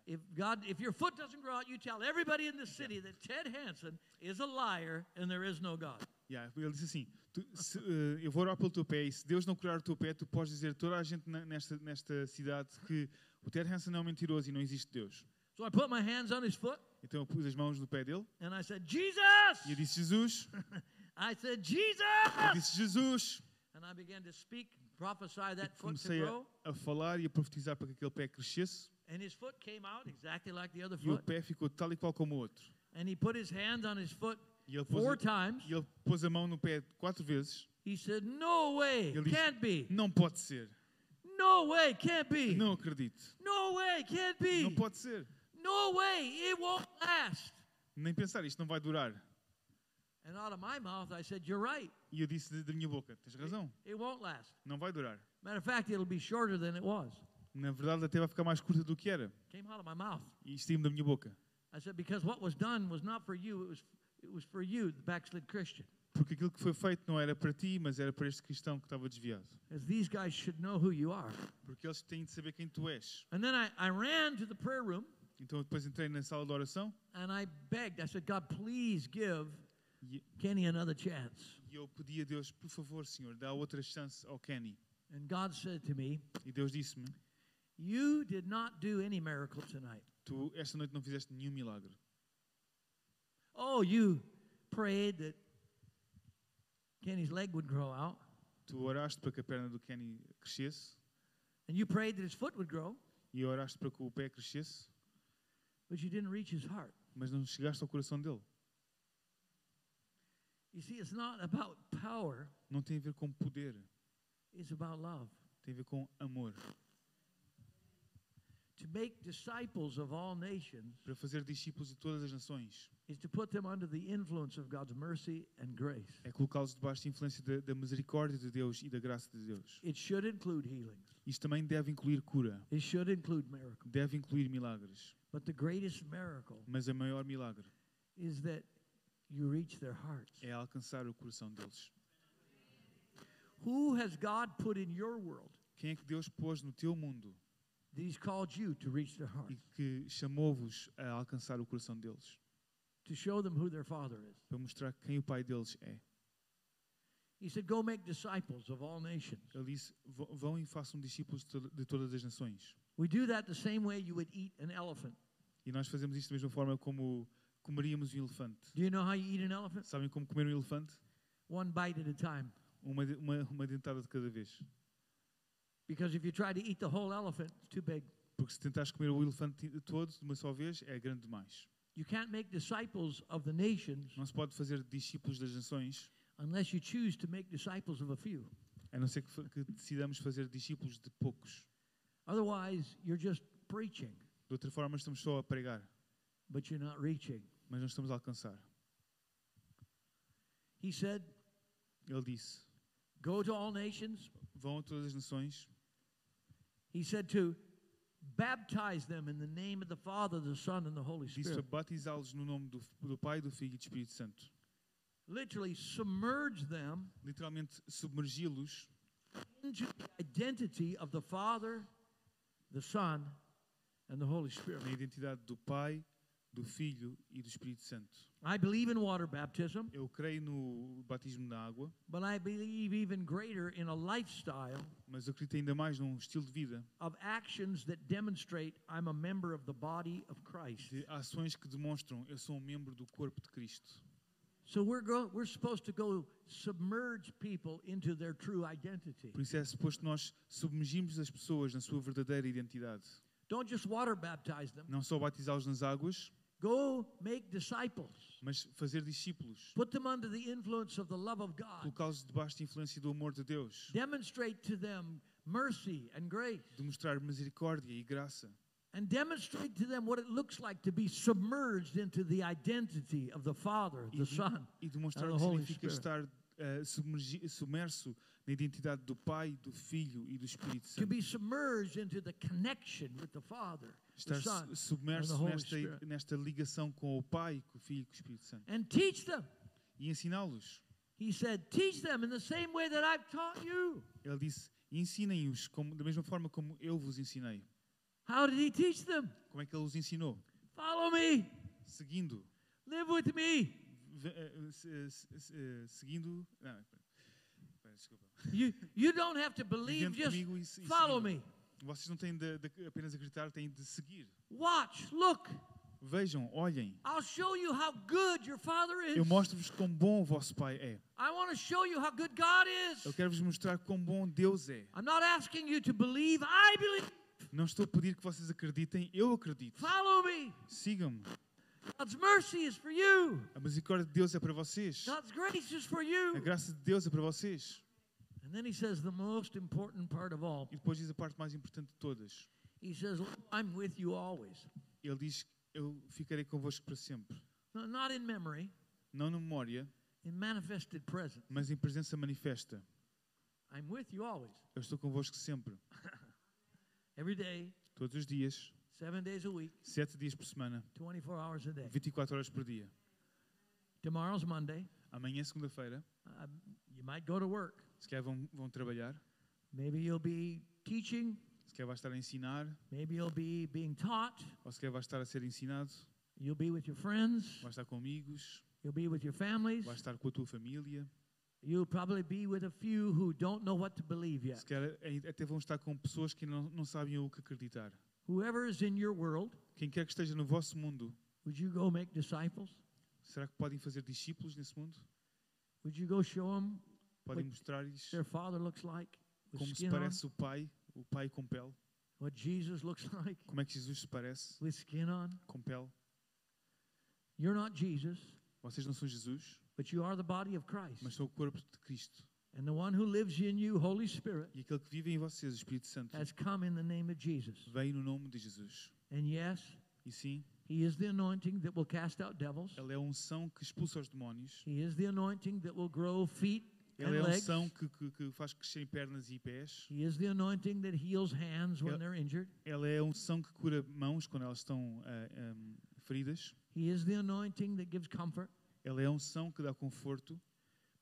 If God, if your foot doesn't grow out, you tell everybody in this city that Ted Hanson is a liar and there is no God. Yeah, ele disse assim: tu- se, eh, Eu vou orar pelo teu pé, e se Deus não curar o teu pé, tu podes dizer a toda a gente na- nesta, nesta cidade que o Ted Hansen é um mentiroso e não existe Deus. So I put my hands on his foot Então eu pus as mãos no pé dele and I said, Jesus! e eu disse: Jesus. (laughs) I said, Eu Jesus! disse: Jesus. And I began to speak prophesy that foot to Comecei a, grow, a falar e a profetizar para que aquele pé crescesse and his foot came out exactly like the other e o foot. pé ficou tal e qual como o outro. And he put his hand on his foot E ele pôs, four times. e ele pôs a mão no pé quatro vezes. He said, No way, Ele disse, can't be. Não pode ser. No way, can't be. Não acredito. No way, can't be. Não pode ser. No way, it won't last. Nem pensar, isto não vai durar. And out of my mouth, I said, You're right. E eu disse da- minha boca: Tens razão, It won't last. não vai durar. Matter of fact, it'll be shorter than it was. Na verdade, até vai ficar mais curta do que era. Came out of my mouth. E isto saiu da minha boca. I said, Because what was done was not for you, it was, it was for you, the backslid Christian. Porque aquilo que foi feito não era para ti, mas era para este cristão que estava desviado. As these guys should know who you are. Porque eles têm de saber quem tu és. And then I, I ran to the prayer room Então eu depois entrei na sala de oração and I begged. I said, God, please give e, Kenny another chance. e eu pedi a Deus, por favor, Senhor, dá outra chance ao Kenny. And God said to me, E Deus disse-me: You did not do any miracle tonight. Tu esta noite não fizeste nenhum milagre. Oh, you prayed that Kenny's leg would grow out, Tu oraste para que a perna do Kenny crescesse and you prayed that his foot would grow, e oraste para que o pé crescesse, but you didn't reach his heart. mas não chegaste ao coração dele. You see, it's not about power, Não tem a ver com poder, it's about love. tem a ver com amor. To make disciples of all nations Para fazer discípulos de todas as nações is to put them under the influence of God's mercy and grace. é colocá-los debaixo da influência da, da misericórdia de Deus e da graça de Deus. It should include healings, Isto também deve incluir cura, it should include miracles. deve incluir milagres, But the greatest miracle mas o maior milagre is that you reach their hearts. é alcançar o coração deles. Who has God put in your world Quem é que Deus pôs no teu mundo that He's called you to reach their e hearts, que chamou-vos a alcançar o coração deles? to show them who their Father is? Para mostrar quem o Pai deles é. He said, Go make disciples of all nations. Ele disse: "Vão- e façam discípulos de to- de todas as nações. We do that the same way you would eat an elephant. E nós fazemos isto da mesma forma como comeríamos um elefante. Do you know how you eat an elephant? Sabem como comer um elefante? One bite at a time. Uma, uma, uma dentada de cada vez. Because if you try to eat the whole elephant, it's too big. Porque se tentares comer o elefante todo de uma só vez, é grande demais. You can't make disciples of the nations Não se pode fazer discípulos das nações, unless you choose to make disciples of a few. a não ser que, fa- que decidamos fazer discípulos de poucos. Otherwise, you're just preaching, De outra forma, estamos só a pregar, but you're not reaching. mas não estamos a alcançar. He said, Ele disse: Go to all nations. Vão a todas as nações He said to baptize them in the name of the Father, the Son, and the Holy disse Spirit. batizá-los no nome do, do Pai, do Filho e do Espírito Santo. Literally submerge them Literalmente, submergi-los into the identity of the Father, the Son, and the Holy Spirit. na identidade do Pai, do Filho e do Espírito Santo. I believe in water baptism, Eu creio no batismo na água, but I believe even greater in a lifestyle mas eu acredito ainda mais num estilo de vida of actions that demonstrate I'm a member of the body of Christ. de ações que demonstram eu sou um membro do corpo de Cristo. So we're go, we're supposed to go submerge people into their true identity. Por isso é suposto nós submergirmos as pessoas na sua verdadeira identidade. Don't just water baptize them. Não só batizá-los nas águas, Go make disciples. mas fazer discípulos. Put them under the influence of the love of God. Colocá-los debaixo da influência do amor de Deus. Demonstrate to them mercy and grace. Demonstrar misericórdia e graça. And demonstrate to them what it looks like to be submerged into the identity of the Father, E, the Son. e demonstrar and o the que Holy significa Spirit. estar eh, submerso na identidade do Pai, do Filho e do Espírito To Santo. be submerged into the connection with the Father, the Estar Son, submerso nesta, nesta ligação com o Pai, com o Filho e com o Espírito Santo. and teach them. E ensiná-los. He said, Teach them in the same way that I've taught you. Ele disse: ensinem-os da mesma forma como eu vos ensinei. How did he teach them? Como é que ele os ensinou? Follow me, Seguindo. live with me. ve- eh, se- eh, seguindo. Não. Espera, desculpa. You, you don't have to believe, just e, e follow me. Vocês não têm de, de apenas acreditar, têm de seguir. Watch, look, Vejam, olhem. I'll show you how good your Father Eu is. mostro-vos quão bom o vosso Pai é. I want to show you how good God Eu is. quero-vos mostrar quão bom Deus é. I'm not asking you to believe, I believe. Não estou a pedir que vocês acreditem, eu acredito. Follow me. Sigam-me. God's mercy is for you. A misericórdia de Deus é para vocês. God's grace is for A you. graça de Deus é para vocês. And then he says the most important part of all. E depois diz a parte mais importante de todas. He says, I'm with you always. Ele diz: Eu ficarei convosco para sempre. No, not in memory, Não na memória, in manifested presence. mas em presença manifesta. I'm with you always. Eu estou convosco sempre. (laughs) Every day, Todos os dias, seven days a week, sete dias por semana, 24 hours a day. 24 horas por dia. Tomorrow's Monday. Amanhã, segunda-feira, Uh, you might go to work. Se calhar vão, vão trabalhar, Maybe you'll be teaching. se calhar vai estar a ensinar, Maybe you'll be being taught. ou se calhar vai estar a ser ensinado, You'll be with your friends. vai estar com amigos, You'll be with your families. vai estar com a tua família, You'll probably be with a few who don't know what to believe yet. se calhar até vão estar com pessoas que não, não sabem o que acreditar. Whoever is in your world, Quem quer que esteja no vosso mundo, would you go make disciples? será que podem fazer discípulos nesse mundo? Would you go show them Podem mostrar-lhes their father looks like? With como se skin parece o Pai, o Pai com pele, What Jesus looks like? como é que Jesus se parece With skin on? com pele. You're not Jesus, Vocês não são Jesus, but you are the body of Christ. mas são o corpo de Cristo. And the one who lives in you, Holy Spirit, E aquele que vive em vocês, o Espírito Santo, has come in the name of Jesus. vem no nome de Jesus. And yes, E sim, He is the anointing that will cast out devils. Ele é a unção que expulsa os demónios. He is the anointing that will grow feet Ele é a unção que, que, que faz crescer pernas e pés. He is the anointing that heals hands when Yeah. they're injured. Ela é a unção que cura mãos quando elas estão ah, ahm, feridas. He is the anointing that gives comfort. Ela é a unção que dá conforto.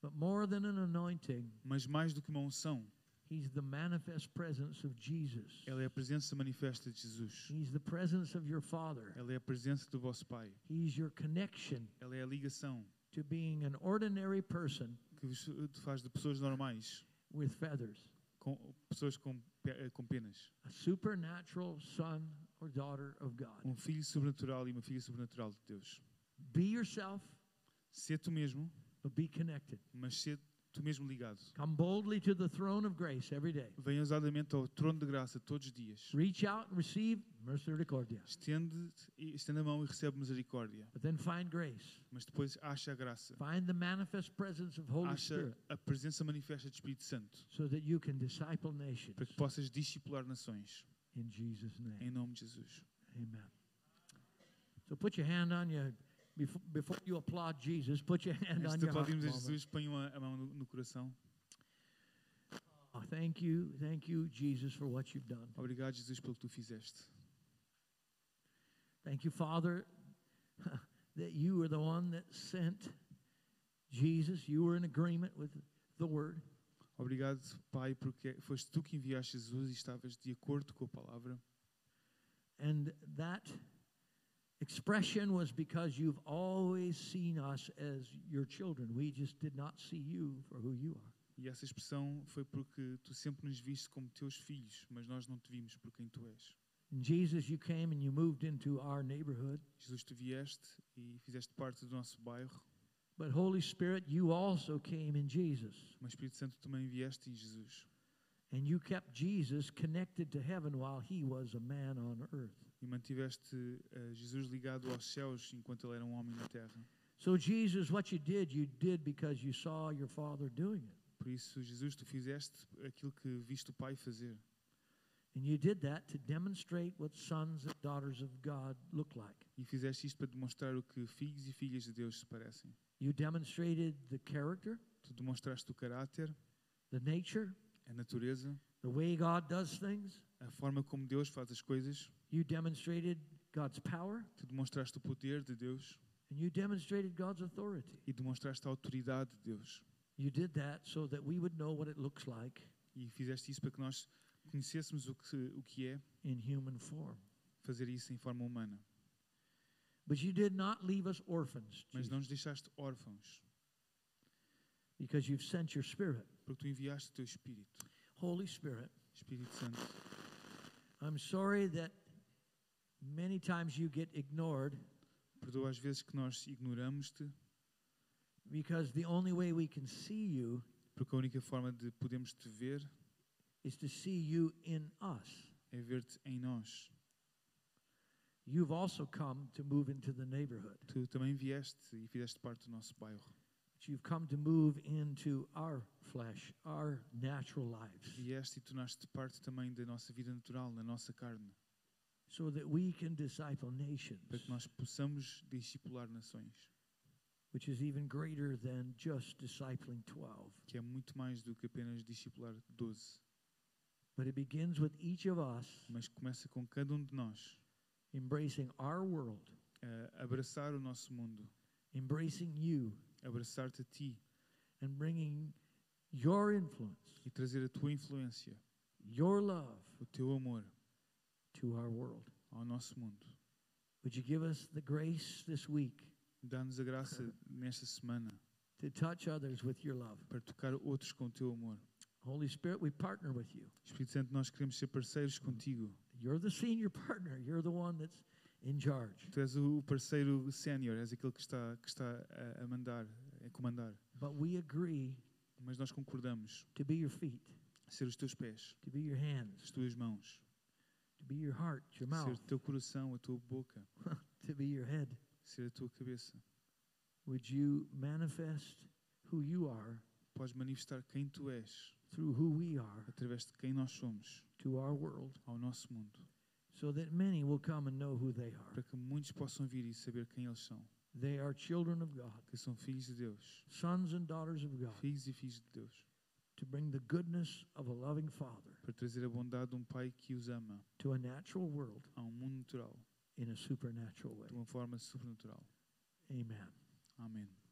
But more than an anointing, Mas mais do que uma unção, He's the manifest presence of Jesus. ela é a presença manifesta de Jesus. He's the presence of your Father. Ela é a presença do vosso Pai. He's your connection Ela é a ligação to being an ordinary person que vos faz de pessoas normais with feathers, com pessoas com, eh, com penas. a supernatural son or daughter of God. Um filho sobrenatural e uma filha sobrenatural de Deus. Be yourself, Sê tu mesmo, but be connected. mas sê tu mesmo ligado. Come boldly to the throne of grace every day. Venha ousadamente ao trono de graça todos os dias. Reach out and receive misericordia. Estende, estende a mão e recebe misericórdia. But then find grace. Mas depois acha a graça. Find the manifest presence of Holy Acha Spirit a presença manifesta do Espírito Santo. so that you can disciple nations. Para que possas discipular nações. In Jesus' Em name. nome de Jesus. Amen. So put your hand on your, before, before you applaud Jesus, put your hand Antes on de your heart. aplaudirmos a. Jesus, ponham a, a mão no, no coração. Oh, thank you, thank you, Jesus, for what you've done. Obrigado, Jesus, pelo que tu fizeste. Thank you, Father, (laughs) that you were the one that sent Jesus. You were in agreement with the Word. Obrigado, Pai, porque foste tu que enviaste Jesus e estavas de acordo com a palavra. And that expression was because you've always seen us as your children. We just did not see you for who you are. E essa expressão foi porque tu sempre nos viste como teus filhos, mas nós não te vimos por quem tu és. And Jesus, you came and you moved into our neighborhood. Jesus, tu vieste e fizeste parte do nosso bairro, But Holy Spirit, you also came in Jesus. mas Espírito Santo também vieste em Jesus. And you kept Jesus connected to heaven while he was a man on earth. E mantiveste eh, Jesus ligado aos céus enquanto ele era um homem na terra. So, Jesus, what you did, you did because you saw your Father doing it. Por isso, Jesus, tu fizeste aquilo que viste o Pai fazer. And you did that to demonstrate what sons and daughters of God look like. E fizeste isto para demonstrar o que filhos e filhas de Deus se parecem. You demonstrated the character, Tu demonstraste o caráter, the nature, a natureza, the way God does things. a forma como Deus faz as coisas. You demonstrated God's power, Tu demonstraste o poder de Deus and you demonstrated God's authority. e demonstraste a autoridade de Deus. You did that so that we would know what it looks like E fizeste isso para que nós conhecêssemos o que, o que é in human form. fazer isso em forma humana. But you did not leave us orphans, Mas Jesus, não nos deixaste órfãos, because you've sent your Spirit. Porque tu enviaste o teu Espírito. Holy Spirit, Espírito Santo, I'm sorry that Many times you get ignored Perdoa as vezes que nós ignoramos-te, because the only way we can see you porque a única forma de podermos te ver is to see you in us. é ver-te em nós. You've also come to move into the neighborhood. Tu também vieste e fizeste parte do nosso bairro. You've come to move into our flesh, our natural lives, Vieste e tornaste parte também da nossa vida natural, da nossa carne, so that we can disciple nations, para que nós possamos discipular nações, which is even greater than just discipling 12. que é muito mais do que apenas discipular 12. But it begins with each of us Mas começa com cada um de nós embracing our world, abraçar o nosso mundo, embracing you, abraçar-te a ti and bringing your influence, e trazer a tua influência, your love o teu amor to our world. ao nosso mundo. Would you give us the grace this week Dá-nos a graça nesta semana to touch others with your love? para tocar outros com o teu amor. Holy Spirit, we partner with you. Espírito Santo, nós queremos ser parceiros contigo. You're the senior partner, you're the one that's in charge. Tu és o parceiro sénior, és aquele que está, que está a, mandar, a comandar. But we agree Mas nós concordamos to be your feet, ser os teus pés, to be your hands, as tuas mãos, to be your heart, your ser mouth, o teu coração, a tua boca, (laughs) to be your head. ser a tua cabeça. Would you manifest who you are Podes manifestar quem tu és through who we are através de quem nós somos to our world ao nosso mundo, so that many will come and know who they are? para que muitos possam vir e saber quem eles são, They are children of God, que são filhos de Deus, sons and daughters of God, filhos e filhos de Deus, to bring the goodness of a loving Father para trazer a bondade de um Pai que os ama to a natural world a um mundo natural, in a supernatural way. de uma forma sobrenatural. Amen. Amém.